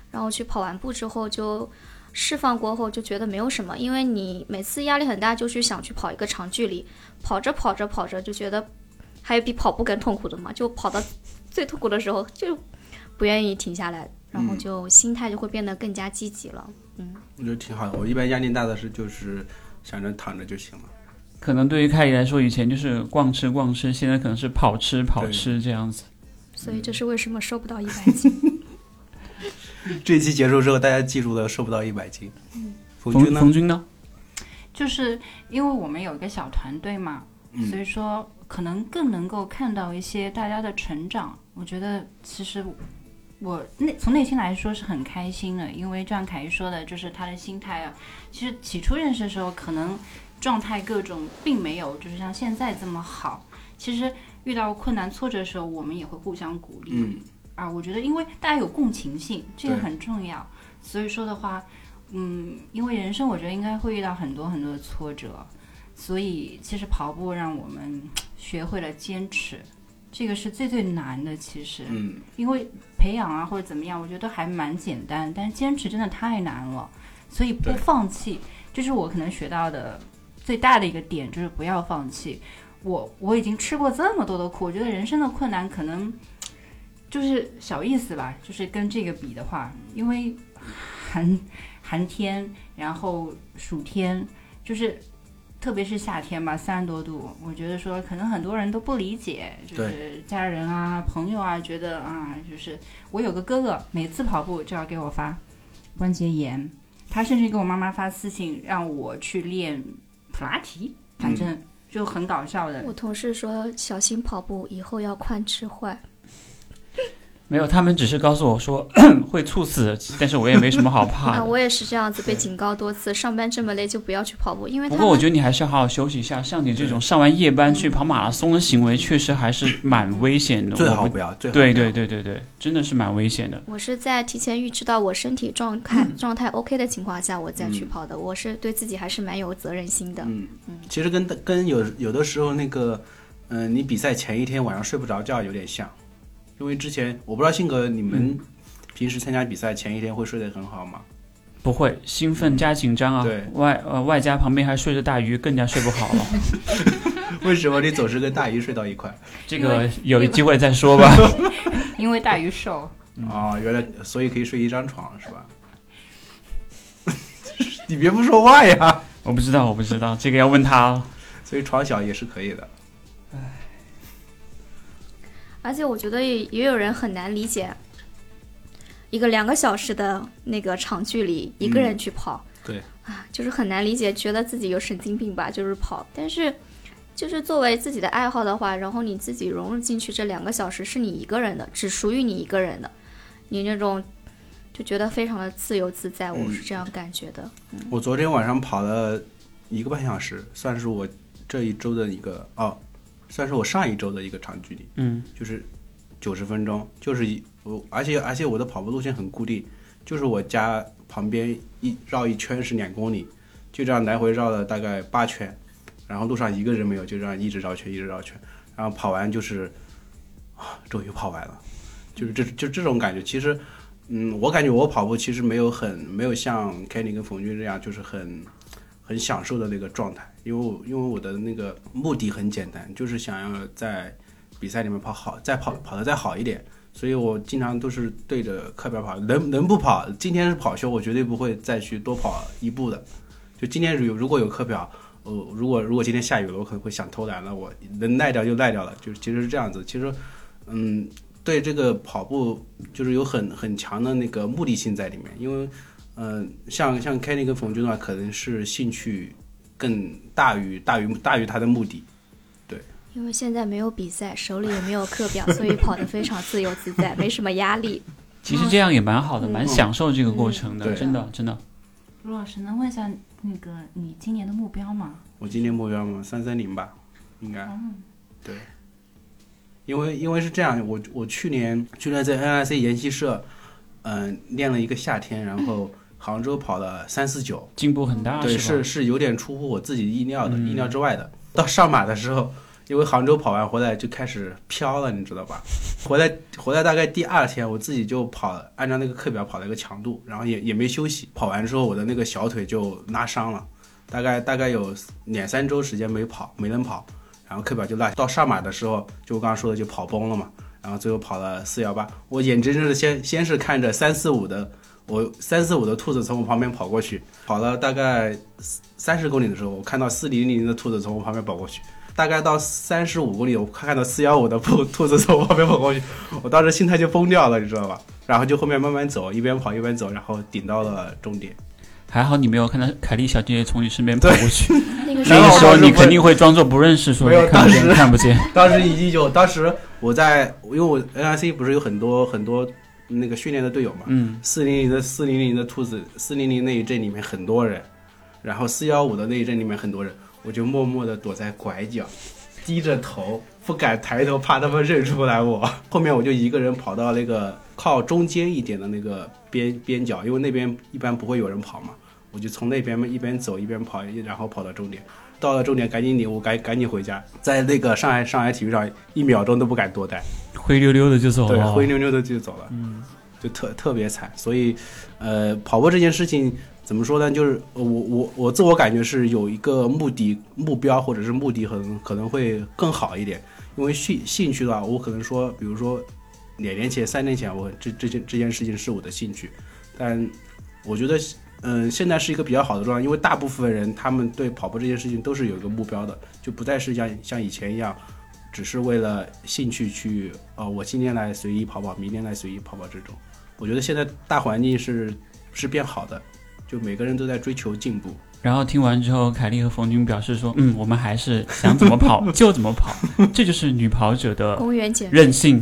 然后去跑完步之后就释放过后就觉得没有什么，因为你每次压力很大，就去想去跑一个长距离，跑着跑着跑着就觉得还有比跑步更痛苦的嘛，就跑到最痛苦的时候就不愿意停下来，然后嗯就心态就会变得更加积极了。嗯，我觉得挺好的。我一般压力大的是就是想着躺着就行了。可能对于凯里来说，以前就是逛吃逛吃，现在可能是跑吃跑吃这样子。所以这是为什么瘦不到一百斤。这一期结束之后，大家记住了，瘦不到一百斤。嗯冯军呢？冯军呢？就是因为我们有一个小团队嘛，嗯所以说可能更能够看到一些大家的成长。我觉得其实我内从内心来说是很开心的，因为就像凯一说的，就是他的心态啊，其实起初认识的时候可能状态各种并没有就是像现在这么好。其实遇到困难挫折的时候，我们也会互相鼓励。嗯，啊，我觉得因为大家有共情性，这个很重要。所以说的话，嗯，因为人生我觉得应该会遇到很多很多的挫折，所以其实跑步让我们学会了坚持，这个是最最难的。其实，嗯，因为培养啊或者怎么样，我觉得还蛮简单，但是坚持真的太难了，所以不放弃，这是我可能学到的最大的一个点，就是不要放弃。我我已经吃过这么多的苦，我觉得人生的困难可能就是小意思吧，就是跟这个比的话，因为寒寒天，然后暑天，就是特别是夏天吧，三十多度，我觉得说可能很多人都不理解，就是家人啊、朋友啊，觉得啊，就是我有个哥哥，每次跑步就要给我发关节炎，他甚至给我妈妈发私信让我去练普拉提，反正就很搞笑的。我同事说小心跑步，以后要髋吃坏。没有，他们只是告诉我说 会猝死，但是我也没什么好怕啊，我也是这样子被警告多次，上班这么累就不要去跑步，因为不过我觉得你还是要好好休息一下。像你这种上完夜班去跑马拉松的行为，确实还是蛮危险的。最好不要，最好对不要对对对对，真的是蛮危险的。我是在提前预知到我身体状态、状态 OK 的情况下，我再去嗯跑的。我是对自己还是蛮有责任心的。嗯，其实跟跟有有的时候那个，嗯、你比赛前一天晚上睡不着觉有点像，因为之前我不知道性格你们平时参加比赛前一天会睡得很好吗？不会兴奋加紧张啊，对外呃外加旁边还睡着大鱼，更加睡不好了。为什么你总是跟大鱼睡到一块？这个有机会再说吧。因为 大鱼瘦，哦，原来所以可以睡一张床是吧？你别不说话呀，我不知道，我不知道，这个要问他哦。所以床小也是可以的。而且我觉得也也有人很难理解，一个两个小时的那个长距离，一个人去跑，对啊，就是很难理解，觉得自己有神经病吧，就是跑。但是，就是作为自己的爱好的话，然后你自己融入进去，这两个小时是你一个人的，只属于你一个人的。你那种就觉得非常的自由自在，我是这样感觉的。我昨天晚上跑了一个半小时，算是我这一周的一个哦，算是我上一周的一个长距离，嗯，就是九十分钟，就是一我，而且而且我的跑步路线很固定，就是我家旁边一绕一圈是两公里，就这样来回绕了大概八圈，然后路上一个人没有，就这样一直绕圈一直绕圈，然后跑完就是啊，终于跑完了，就是这就这种感觉，其实。嗯，我感觉我跑步其实没有很没有像 Kenny 跟冯军这样，就是很很享受的那个状态，因为我因为我的那个目的很简单，就是想要在比赛里面跑好，再跑跑得再好一点，所以我经常都是对着课表跑，能能不跑，今天是跑休，我绝对不会再去多跑一步的。就今天有如果有课表，呃，如果如果今天下雨了，我可能会想偷懒了，我能耐掉就耐掉了，就其实是这样子。其实，嗯。对这个跑步就是有很很强的那个目的性在里面，因为，嗯，像像 Kenny 跟冯军的话，可能是兴趣更大于大于大于他的目的，对。因为现在没有比赛，手里也没有课表，所以跑得非常自由自在，没什么压力。其实这样也蛮好的，蛮享受这个过程的，真的真的。卢老师，能问一下那个你今年的目标吗？我今年目标吗？三三零吧，应该。对。因为因为是这样，我我去年去年在 NIC 研习社，嗯，练了一个夏天，然后杭州跑了三四九，进步很大，对，是是有点出乎我自己意料的，意料之外的。到上马的时候，因为杭州跑完回来就开始飘了，你知道吧？回来回来大概第二天，我自己就跑，按照那个课表跑了一个强度，然后也也没休息。跑完之后，我的那个小腿就拉伤了，大概大概有两三周时间没跑，没能跑。然后课表就落，到上马的时候，就我刚刚说的就跑崩了嘛。然后最后跑了四幺八，我眼睁睁的先先是看着三四五的，我三四五的兔子从我旁边跑过去，跑了大概三十公里的时候，我看到四零零的兔子从我旁边跑过去，大概到三十五公里，我看到四幺五的兔兔子从我旁边跑过去，我当时心态就崩掉了，你知道吧？然后就后面慢慢走，一边跑一边走，然后顶到了终点。还好你没有看到凯莉小姐姐从你身边 跑过去，那个时候你肯定会装作不认识，说看不见看不见。当时已经有，当时我在，因为我 N I C 不是有很多很多那个训练的队友嘛，嗯，四零零的四零零的兔子，四零零那一阵里面很多人，然后四幺五的那一阵里面很多人，我就默默的躲在拐角，低着头不敢抬头，怕他们认出来我。后面我就一个人跑到那个靠中间一点的那个边边角，因为那边一般不会有人跑嘛。我就从那边一边走一边跑，然后跑到终点。到了终点，赶紧领我赶赶紧回家。在那个上海上海体育场，一秒钟都不敢多待，灰溜溜的就走了。对，灰溜溜的就走了。嗯，就特特别惨。所以，呃，跑步这件事情怎么说呢？就是我我我自我感觉是有一个目的目标或者是目的，很可能会更好一点。因为兴兴趣的话，我可能说，比如说两年前、三年前，我这这件这件事情是我的兴趣，但我觉得。嗯，现在是一个比较好的状态，因为大部分人他们对跑步这件事情都是有一个目标的，就不再是像像以前一样，只是为了兴趣去，呃，我今天来随意跑跑，明天来随意跑跑这种。我觉得现在大环境是是变好的，就每个人都在追求进步。然后听完之后，凯丽和冯军表示说：“嗯，我们还是想怎么跑 就怎么跑，这就是女跑者的公园任性。”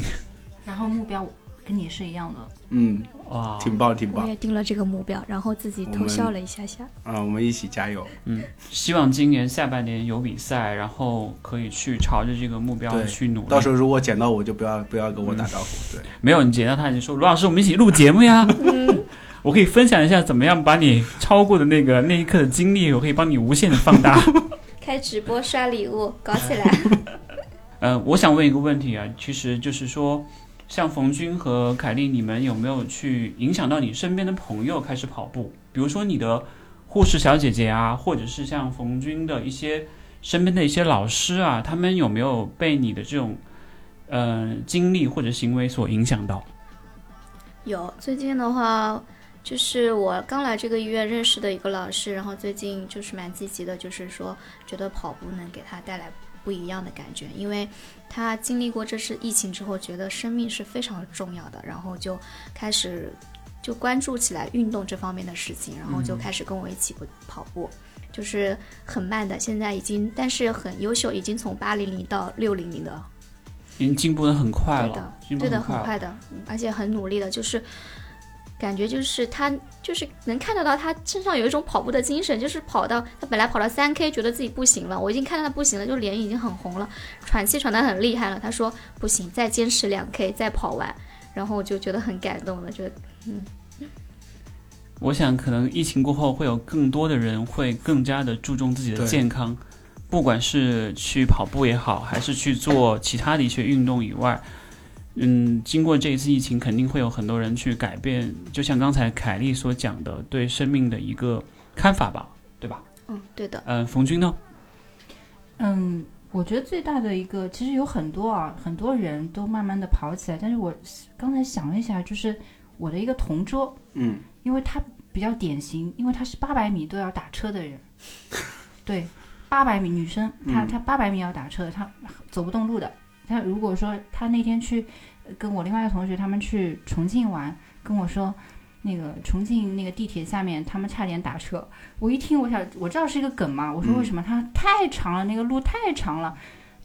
然后目标跟你是一样的。嗯。哇，挺棒，挺棒！我也定了这个目标，然后自己偷笑了一下下。啊，我们一起加油！嗯，希望今年下半年有比赛，然后可以去朝着这个目标去努力。到时候如果捡到我就不要不要跟我打招呼。对，没有你捡到他，你说罗老师，我们一起录节目呀。我可以分享一下怎么样把你超过的那个 那一刻的经历，我可以帮你无限的放大。开直播刷礼物，搞起来！呃，我想问一个问题啊，其实就是说。像冯军和凯丽，你们有没有去影响到你身边的朋友开始跑步？比如说你的护士小姐姐啊，或者是像冯军的一些身边的一些老师啊，他们有没有被你的这种呃经历或者行为所影响到？有，最近的话，就是我刚来这个医院认识的一个老师，然后最近就是蛮积极的，就是说觉得跑步能给他带来。不一样的感觉，因为他经历过这次疫情之后，觉得生命是非常重要的，然后就开始就关注起来运动这方面的事情，然后就开始跟我一起跑步，就是很慢的，现在已经但是很优秀，已经从八零零到六零零的，已经进步的很快了，对的，对的，很快的，而且很努力的，就是感觉就是他就是能看得到他身上有一种跑步的精神，就是跑到他本来跑到三 K，觉得自己不行了，我已经看到他不行了，就脸已经很红了，喘气喘得很厉害了。他说不行，再坚持两 K 再跑完，然后我就觉得很感动了，觉得嗯。我想，可能疫情过后，会有更多的人会更加的注重自己的健康，不管是去跑步也好，还是去做其他的一些运动以外，嗯，经过这一次疫情，肯定会有很多人去改变，就像刚才凯丽所讲的，对生命的一个看法吧，对吧？嗯，对的。嗯，冯军呢？嗯，我觉得最大的一个，其实有很多啊，很多人都慢慢的跑起来，但是我刚才想了一下，就是我的一个同桌，嗯。因为他比较典型，因为他是八百米都要打车的人，对，八百米女生，她她八百米要打车，她走不动路的。她如果说他那天去跟我另外一个同学他们去重庆玩，跟我说那个重庆那个地铁下面他们差点打车，我一听我想我知道是一个梗嘛，我说为什么？他太长了，那个路太长了。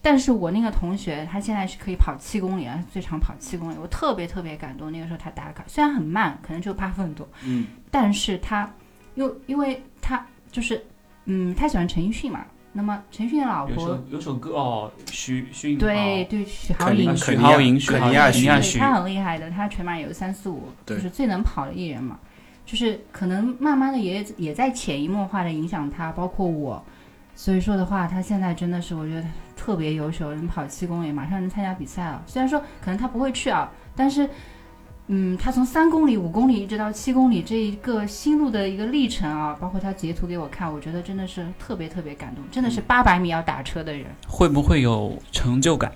但是我那个同学，他现在是可以跑七公里了，最长跑七公里，我特别特别感动。那个时候他打卡，虽然很慢，可能就八分多，嗯，但是他，又因为他就是，嗯，他喜欢陈奕迅嘛。那么陈奕迅的老婆有首歌哦，徐徐对对许豪莹，许豪莹，许尼亚许，他很厉害的，他全马有三四五，就是最能跑的艺人嘛。就是可能慢慢的也也在潜移默化的影响他，包括我。所以说的话，他现在真的是我觉得特别优秀，能跑七公里，马上能参加比赛了。虽然说可能他不会去啊，但是，嗯，他从三公里、五公里一直到七公里这一个心路的一个历程啊，包括他截图给我看，我觉得真的是特别特别感动，真的是八百米要打车的人，会不会有成就感？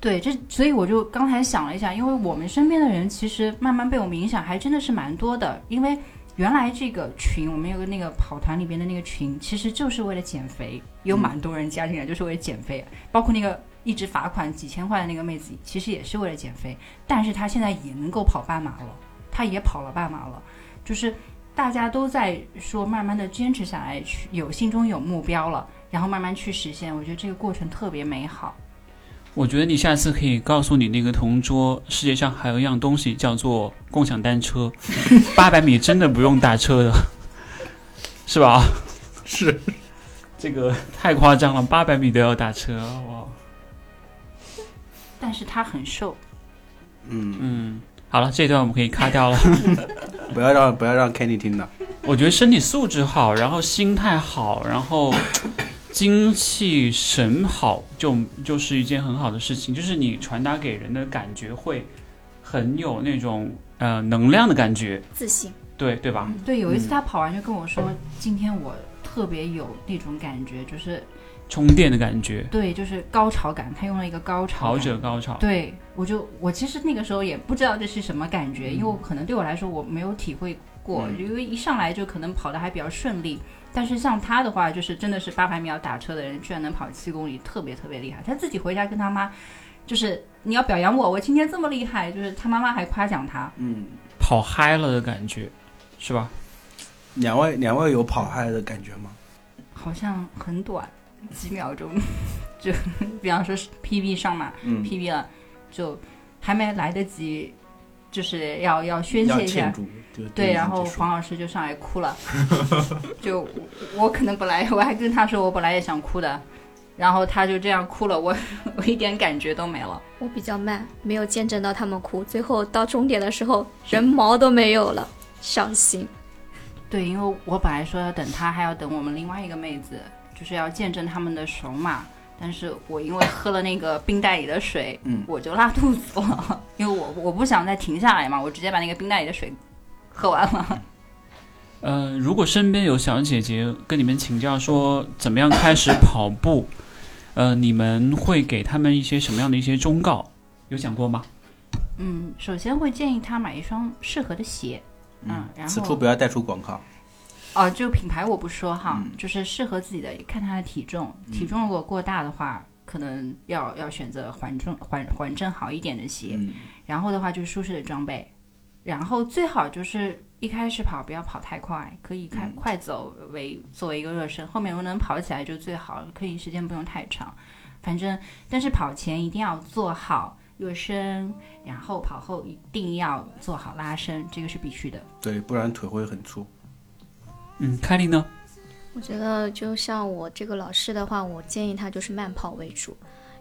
对，这所以我就刚才想了一下，因为我们身边的人其实慢慢被我们影响，还真的是蛮多的，因为。原来这个群，我们有个那个跑团里边的那个群，其实就是为了减肥，有蛮多人加进来就是为了减肥，包括那个一直罚款几千块的那个妹子，其实也是为了减肥，但是她现在也能够跑半马了，她也跑了半马了，就是大家都在说，慢慢的坚持下来，去有心中有目标了，然后慢慢去实现，我觉得这个过程特别美好。我觉得你下次可以告诉你那个同桌，世界上还有一样东西叫做共享单车，八百米真的不用打车的，是吧？是，这个太夸张了，八百米都要打车哇！但是他很瘦。嗯嗯，好了，这段我们可以卡掉了，不要让不要让 Kenny 听到。我觉得身体素质好，然后心态好，然后。精气神好，就就是一件很好的事情，就是你传达给人的感觉会很有那种呃能量的感觉，自信，对对吧？对，有一次他跑完就跟我说，今天我特别有那种感觉，就是充电的感觉，对，就是高潮感，他用了一个高潮，跑者高潮，对我就我其实那个时候也不知道这是什么感觉，因为可能对我来说我没有体会过，因为一上来就可能跑的还比较顺利。但是像他的话，就是真的是八百米要打车的人，居然能跑七公里，特别特别厉害。他自己回家跟他妈，就是你要表扬我，我今天这么厉害，就是他妈妈还夸奖他。嗯，跑嗨了的感觉，是吧？两位两位有跑嗨的感觉吗？好像很短，几秒钟，就比方说 PB 上嘛，PB 了，就还没来得及。就是要要宣泄一下，对，然后黄老师就上来哭了，就我可能本来我还跟他说我本来也想哭的，然后他就这样哭了，我我一点感觉都没了。我比较慢，没有见证到他们哭，最后到终点的时候人毛都没有了，伤心。对，因为我本来说要等他，还要等我们另外一个妹子，就是要见证他们的首马。但是我因为喝了那个冰袋里的水，嗯，我就拉肚子了，因为我我不想再停下来嘛，我直接把那个冰袋里的水喝完了。呃，如果身边有小姐姐跟你们请教说怎么样开始跑步，呃，你们会给他们一些什么样的一些忠告？有想过吗？嗯，首先会建议他买一双适合的鞋，嗯，然后此处不要带出广告。哦，就品牌我不说哈，就是适合自己的，看他的体重，体重如果过大的话，可能要要选择缓重缓缓震好一点的鞋，然后的话就是舒适的装备，然后最好就是一开始跑不要跑太快，可以开快走为作为一个热身，后面如果能跑起来就最好，可以时间不用太长，反正但是跑前一定要做好热身，然后跑后一定要做好拉伸，这个是必须的。对，不然腿会很粗。嗯，凯莉呢？我觉得就像我这个老师的话，我建议他就是慢跑为主，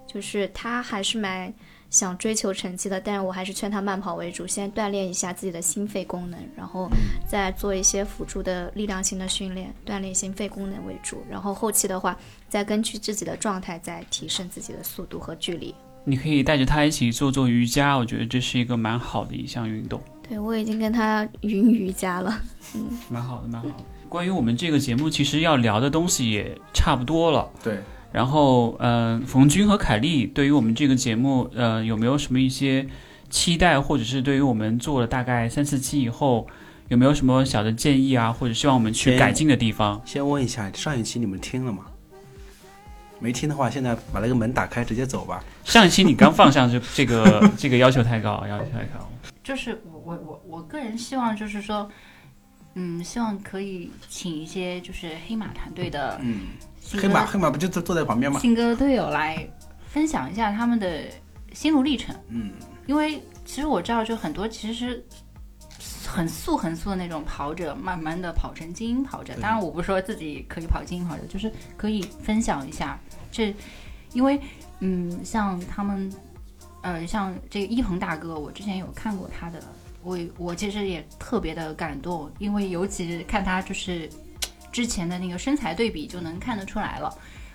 就是他还是蛮想追求成绩的，但是我还是劝他慢跑为主，先锻炼一下自己的心肺功能，然后再做一些辅助的力量型的训练，锻炼心肺功能为主，然后后期的话再根据自己的状态再提升自己的速度和距离。你可以带着他一起做做瑜伽，我觉得这是一个蛮好的一项运动。对我已经跟他云瑜伽了，嗯蛮好的，蛮好的。关于我们这个节目，其实要聊的东西也差不多了。对，然后，呃，冯军和凯丽对于我们这个节目，呃，有没有什么一些期待，或者是对于我们做了大概三四期以后，有没有什么小的建议啊，或者希望我们去改进的地方？先问一下，上一期你们听了吗？没听的话，现在把那个门打开，直接走吧。上一期你刚放上这这个这个要求太高，要求太高。就是我我我我个人希望就是说，嗯，希望可以请一些就是黑马团队的嗯，黑马黑马不就坐坐在旁边吗？新歌队友来分享一下他们的心路历程。嗯，因为其实我知道，就很多其实很素很素的那种跑者，慢慢的跑成精英跑者。当然，我不是说自己可以跑精英跑者，就是可以分享一下这，因为嗯，像他们，呃，像这个一鹏大哥，我之前有看过他的，我我其实也特别的感动，因为尤其是看他就是之前的那个身材对比，就能看得出来了。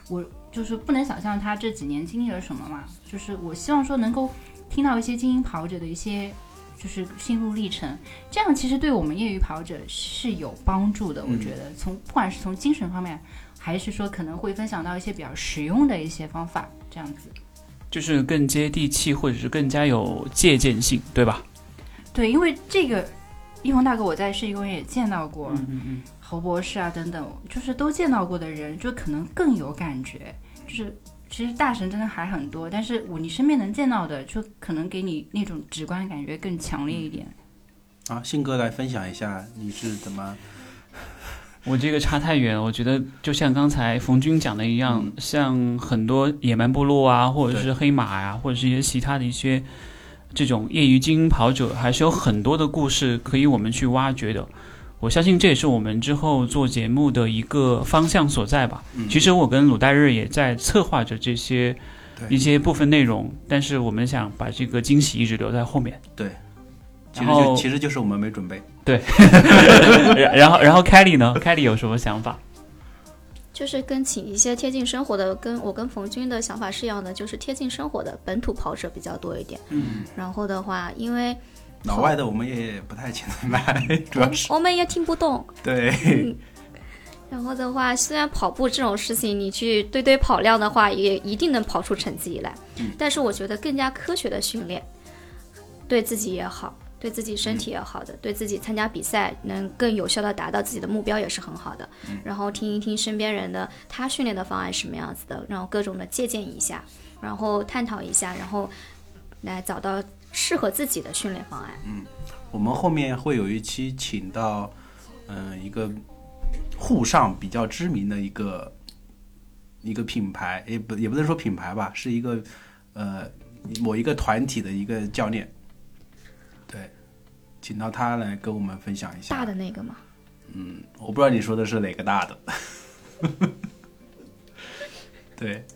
我就是不能想象他这几年经历了什么嘛，就是我希望说能够听到一些精英跑者的一些就是心路历程，这样其实对我们业余跑者是有帮助的。我觉得从不管是从精神方面，还是说可能会分享到一些比较实用的一些方法，这样子。就是更接地气，或者是更加有借鉴性，对吧？对，因为这个英雄大哥我在世纪公园也见到过，嗯嗯嗯。侯博士啊等等，就是都见到过的人，就可能更有感觉。就是其实大神真的还很多，但是我你身边能见到的，就可能给你那种直观感觉更强烈一点。啊，信哥来分享一下你是怎么我这个差太远了，我觉得就像刚才冯军讲的一样，嗯像很多野蛮部落啊，或者是黑马呀、或者是一些其他的一些这种业余精英跑者，还是有很多的故事可以我们去挖掘的。我相信这也是我们之后做节目的一个方向所在吧。嗯其实我跟鲁代日也在策划着这些对一些部分内容，但是我们想把这个惊喜一直留在后面。对？其实就其实就是我们没准备。然然后然后凯里呢？凯里有什么想法？就是跟请一些贴近生活的，跟我跟冯军的想法是一样的，就是贴近生活的本土跑者比较多一点。嗯，然后的话，因为老外的我们也不太请他来，主要是我们也听不懂。对然后的话，虽然跑步这种事情，你去堆堆跑量的话，也一定能跑出成绩来。嗯但是我觉得更加科学的训练，对自己也好，对自己身体也好的，对自己参加比赛能更有效的达到自己的目标也是很好的。然后听一听身边人的他训练的方案是什么样子的，然后各种的借鉴一下，然后探讨一下，然后来找到适合自己的训练方案。嗯我们后面会有一期请到，嗯、一个沪上比较知名的一个一个品牌，也不也不能说品牌吧，是一个呃某一个团体的一个教练，对，请到他来跟我们分享一下。大的那个吗？嗯，我不知道你说的是哪个大的。对，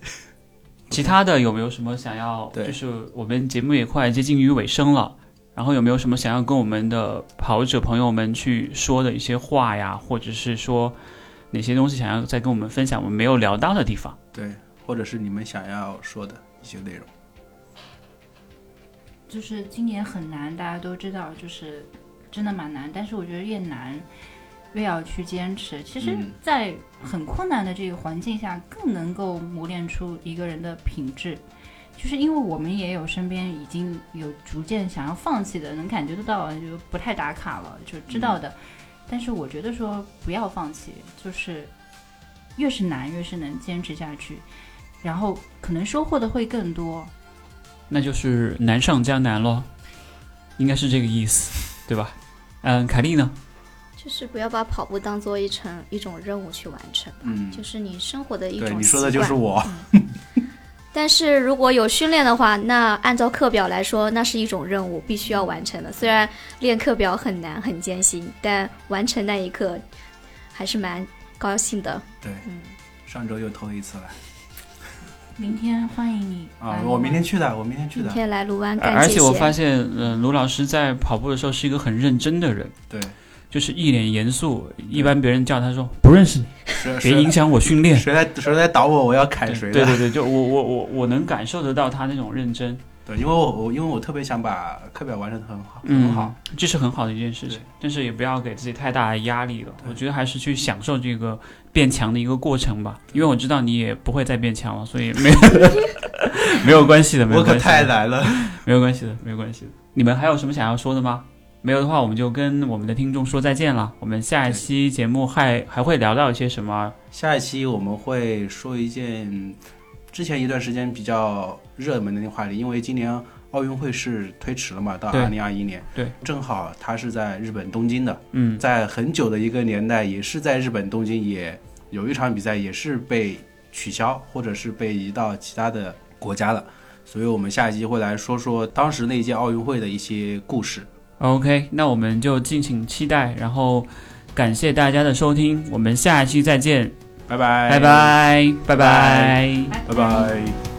其他的有没有什么想要？对就是我们节目也快接近于尾声了，然后有没有什么想要跟我们的跑者朋友们去说的一些话呀，或者是说哪些东西想要再跟我们分享我们没有聊到的地方？对，或者是你们想要说的一些内容。就是今年很难，大家都知道，就是真的蛮难。但是我觉得越难，越要去坚持。其实嗯，在很困难的这个环境下，更能够磨练出一个人的品质。就是因为我们也有身边已经有逐渐想要放弃的，能感觉得到，就不太打卡了，就知道的。但是我觉得说不要放弃，就是越是难，越是能坚持下去，然后可能收获的会更多。那就是难上加难咯，应该是这个意思，对吧？嗯，凯莉呢？就是不要把跑步当做一成一种任务去完成。嗯，就是你生活的一种对，你说的就是我。但是如果有训练的话，那按照课表来说，那是一种任务，必须要完成的。虽然练课表很难很艰辛，但完成那一刻还是蛮高兴的。对，上周又偷一次了明天欢迎你！啊我明天去的，我明天去的。明天来卢湾干而且我，发现，嗯、卢老师在跑步的时候是一个很认真的人，对，就是一脸严肃。一般别人叫他说不认识你，谁别影响我训练。谁来谁来打我，我要砍谁的。对对对，就我我我我能感受得到他那种认真，对，因为我我因为我特别想把课表完成的很好，嗯，很好。，这是很好的一件事情，但是也不要给自己太大的压力了。我觉得还是去享受这个变强的一个过程吧，因为我知道你也不会再变强了，所以没有 没有关系的，没有我可关系的，太难了。没有关系的，没有关系的。你们还有什么想要说的吗？没有的话，我们就跟我们的听众说再见了。我们下一期节目还还会聊到一些什么？下一期我们会说一件之前一段时间比较热门的那个话题，因为今年奥运会是推迟了嘛，到对二零二一年。对，正好它是在日本东京的，嗯，在很久的一个年代，也是在日本东京也有一场比赛，也是被取消或者是被移到其他的国家了。所以我们下一期会来说说当时那一届奥运会的一些故事。OK，那我们就敬请期待，然后感谢大家的收听，我们下一期再见，拜拜，拜拜，拜拜。拜拜。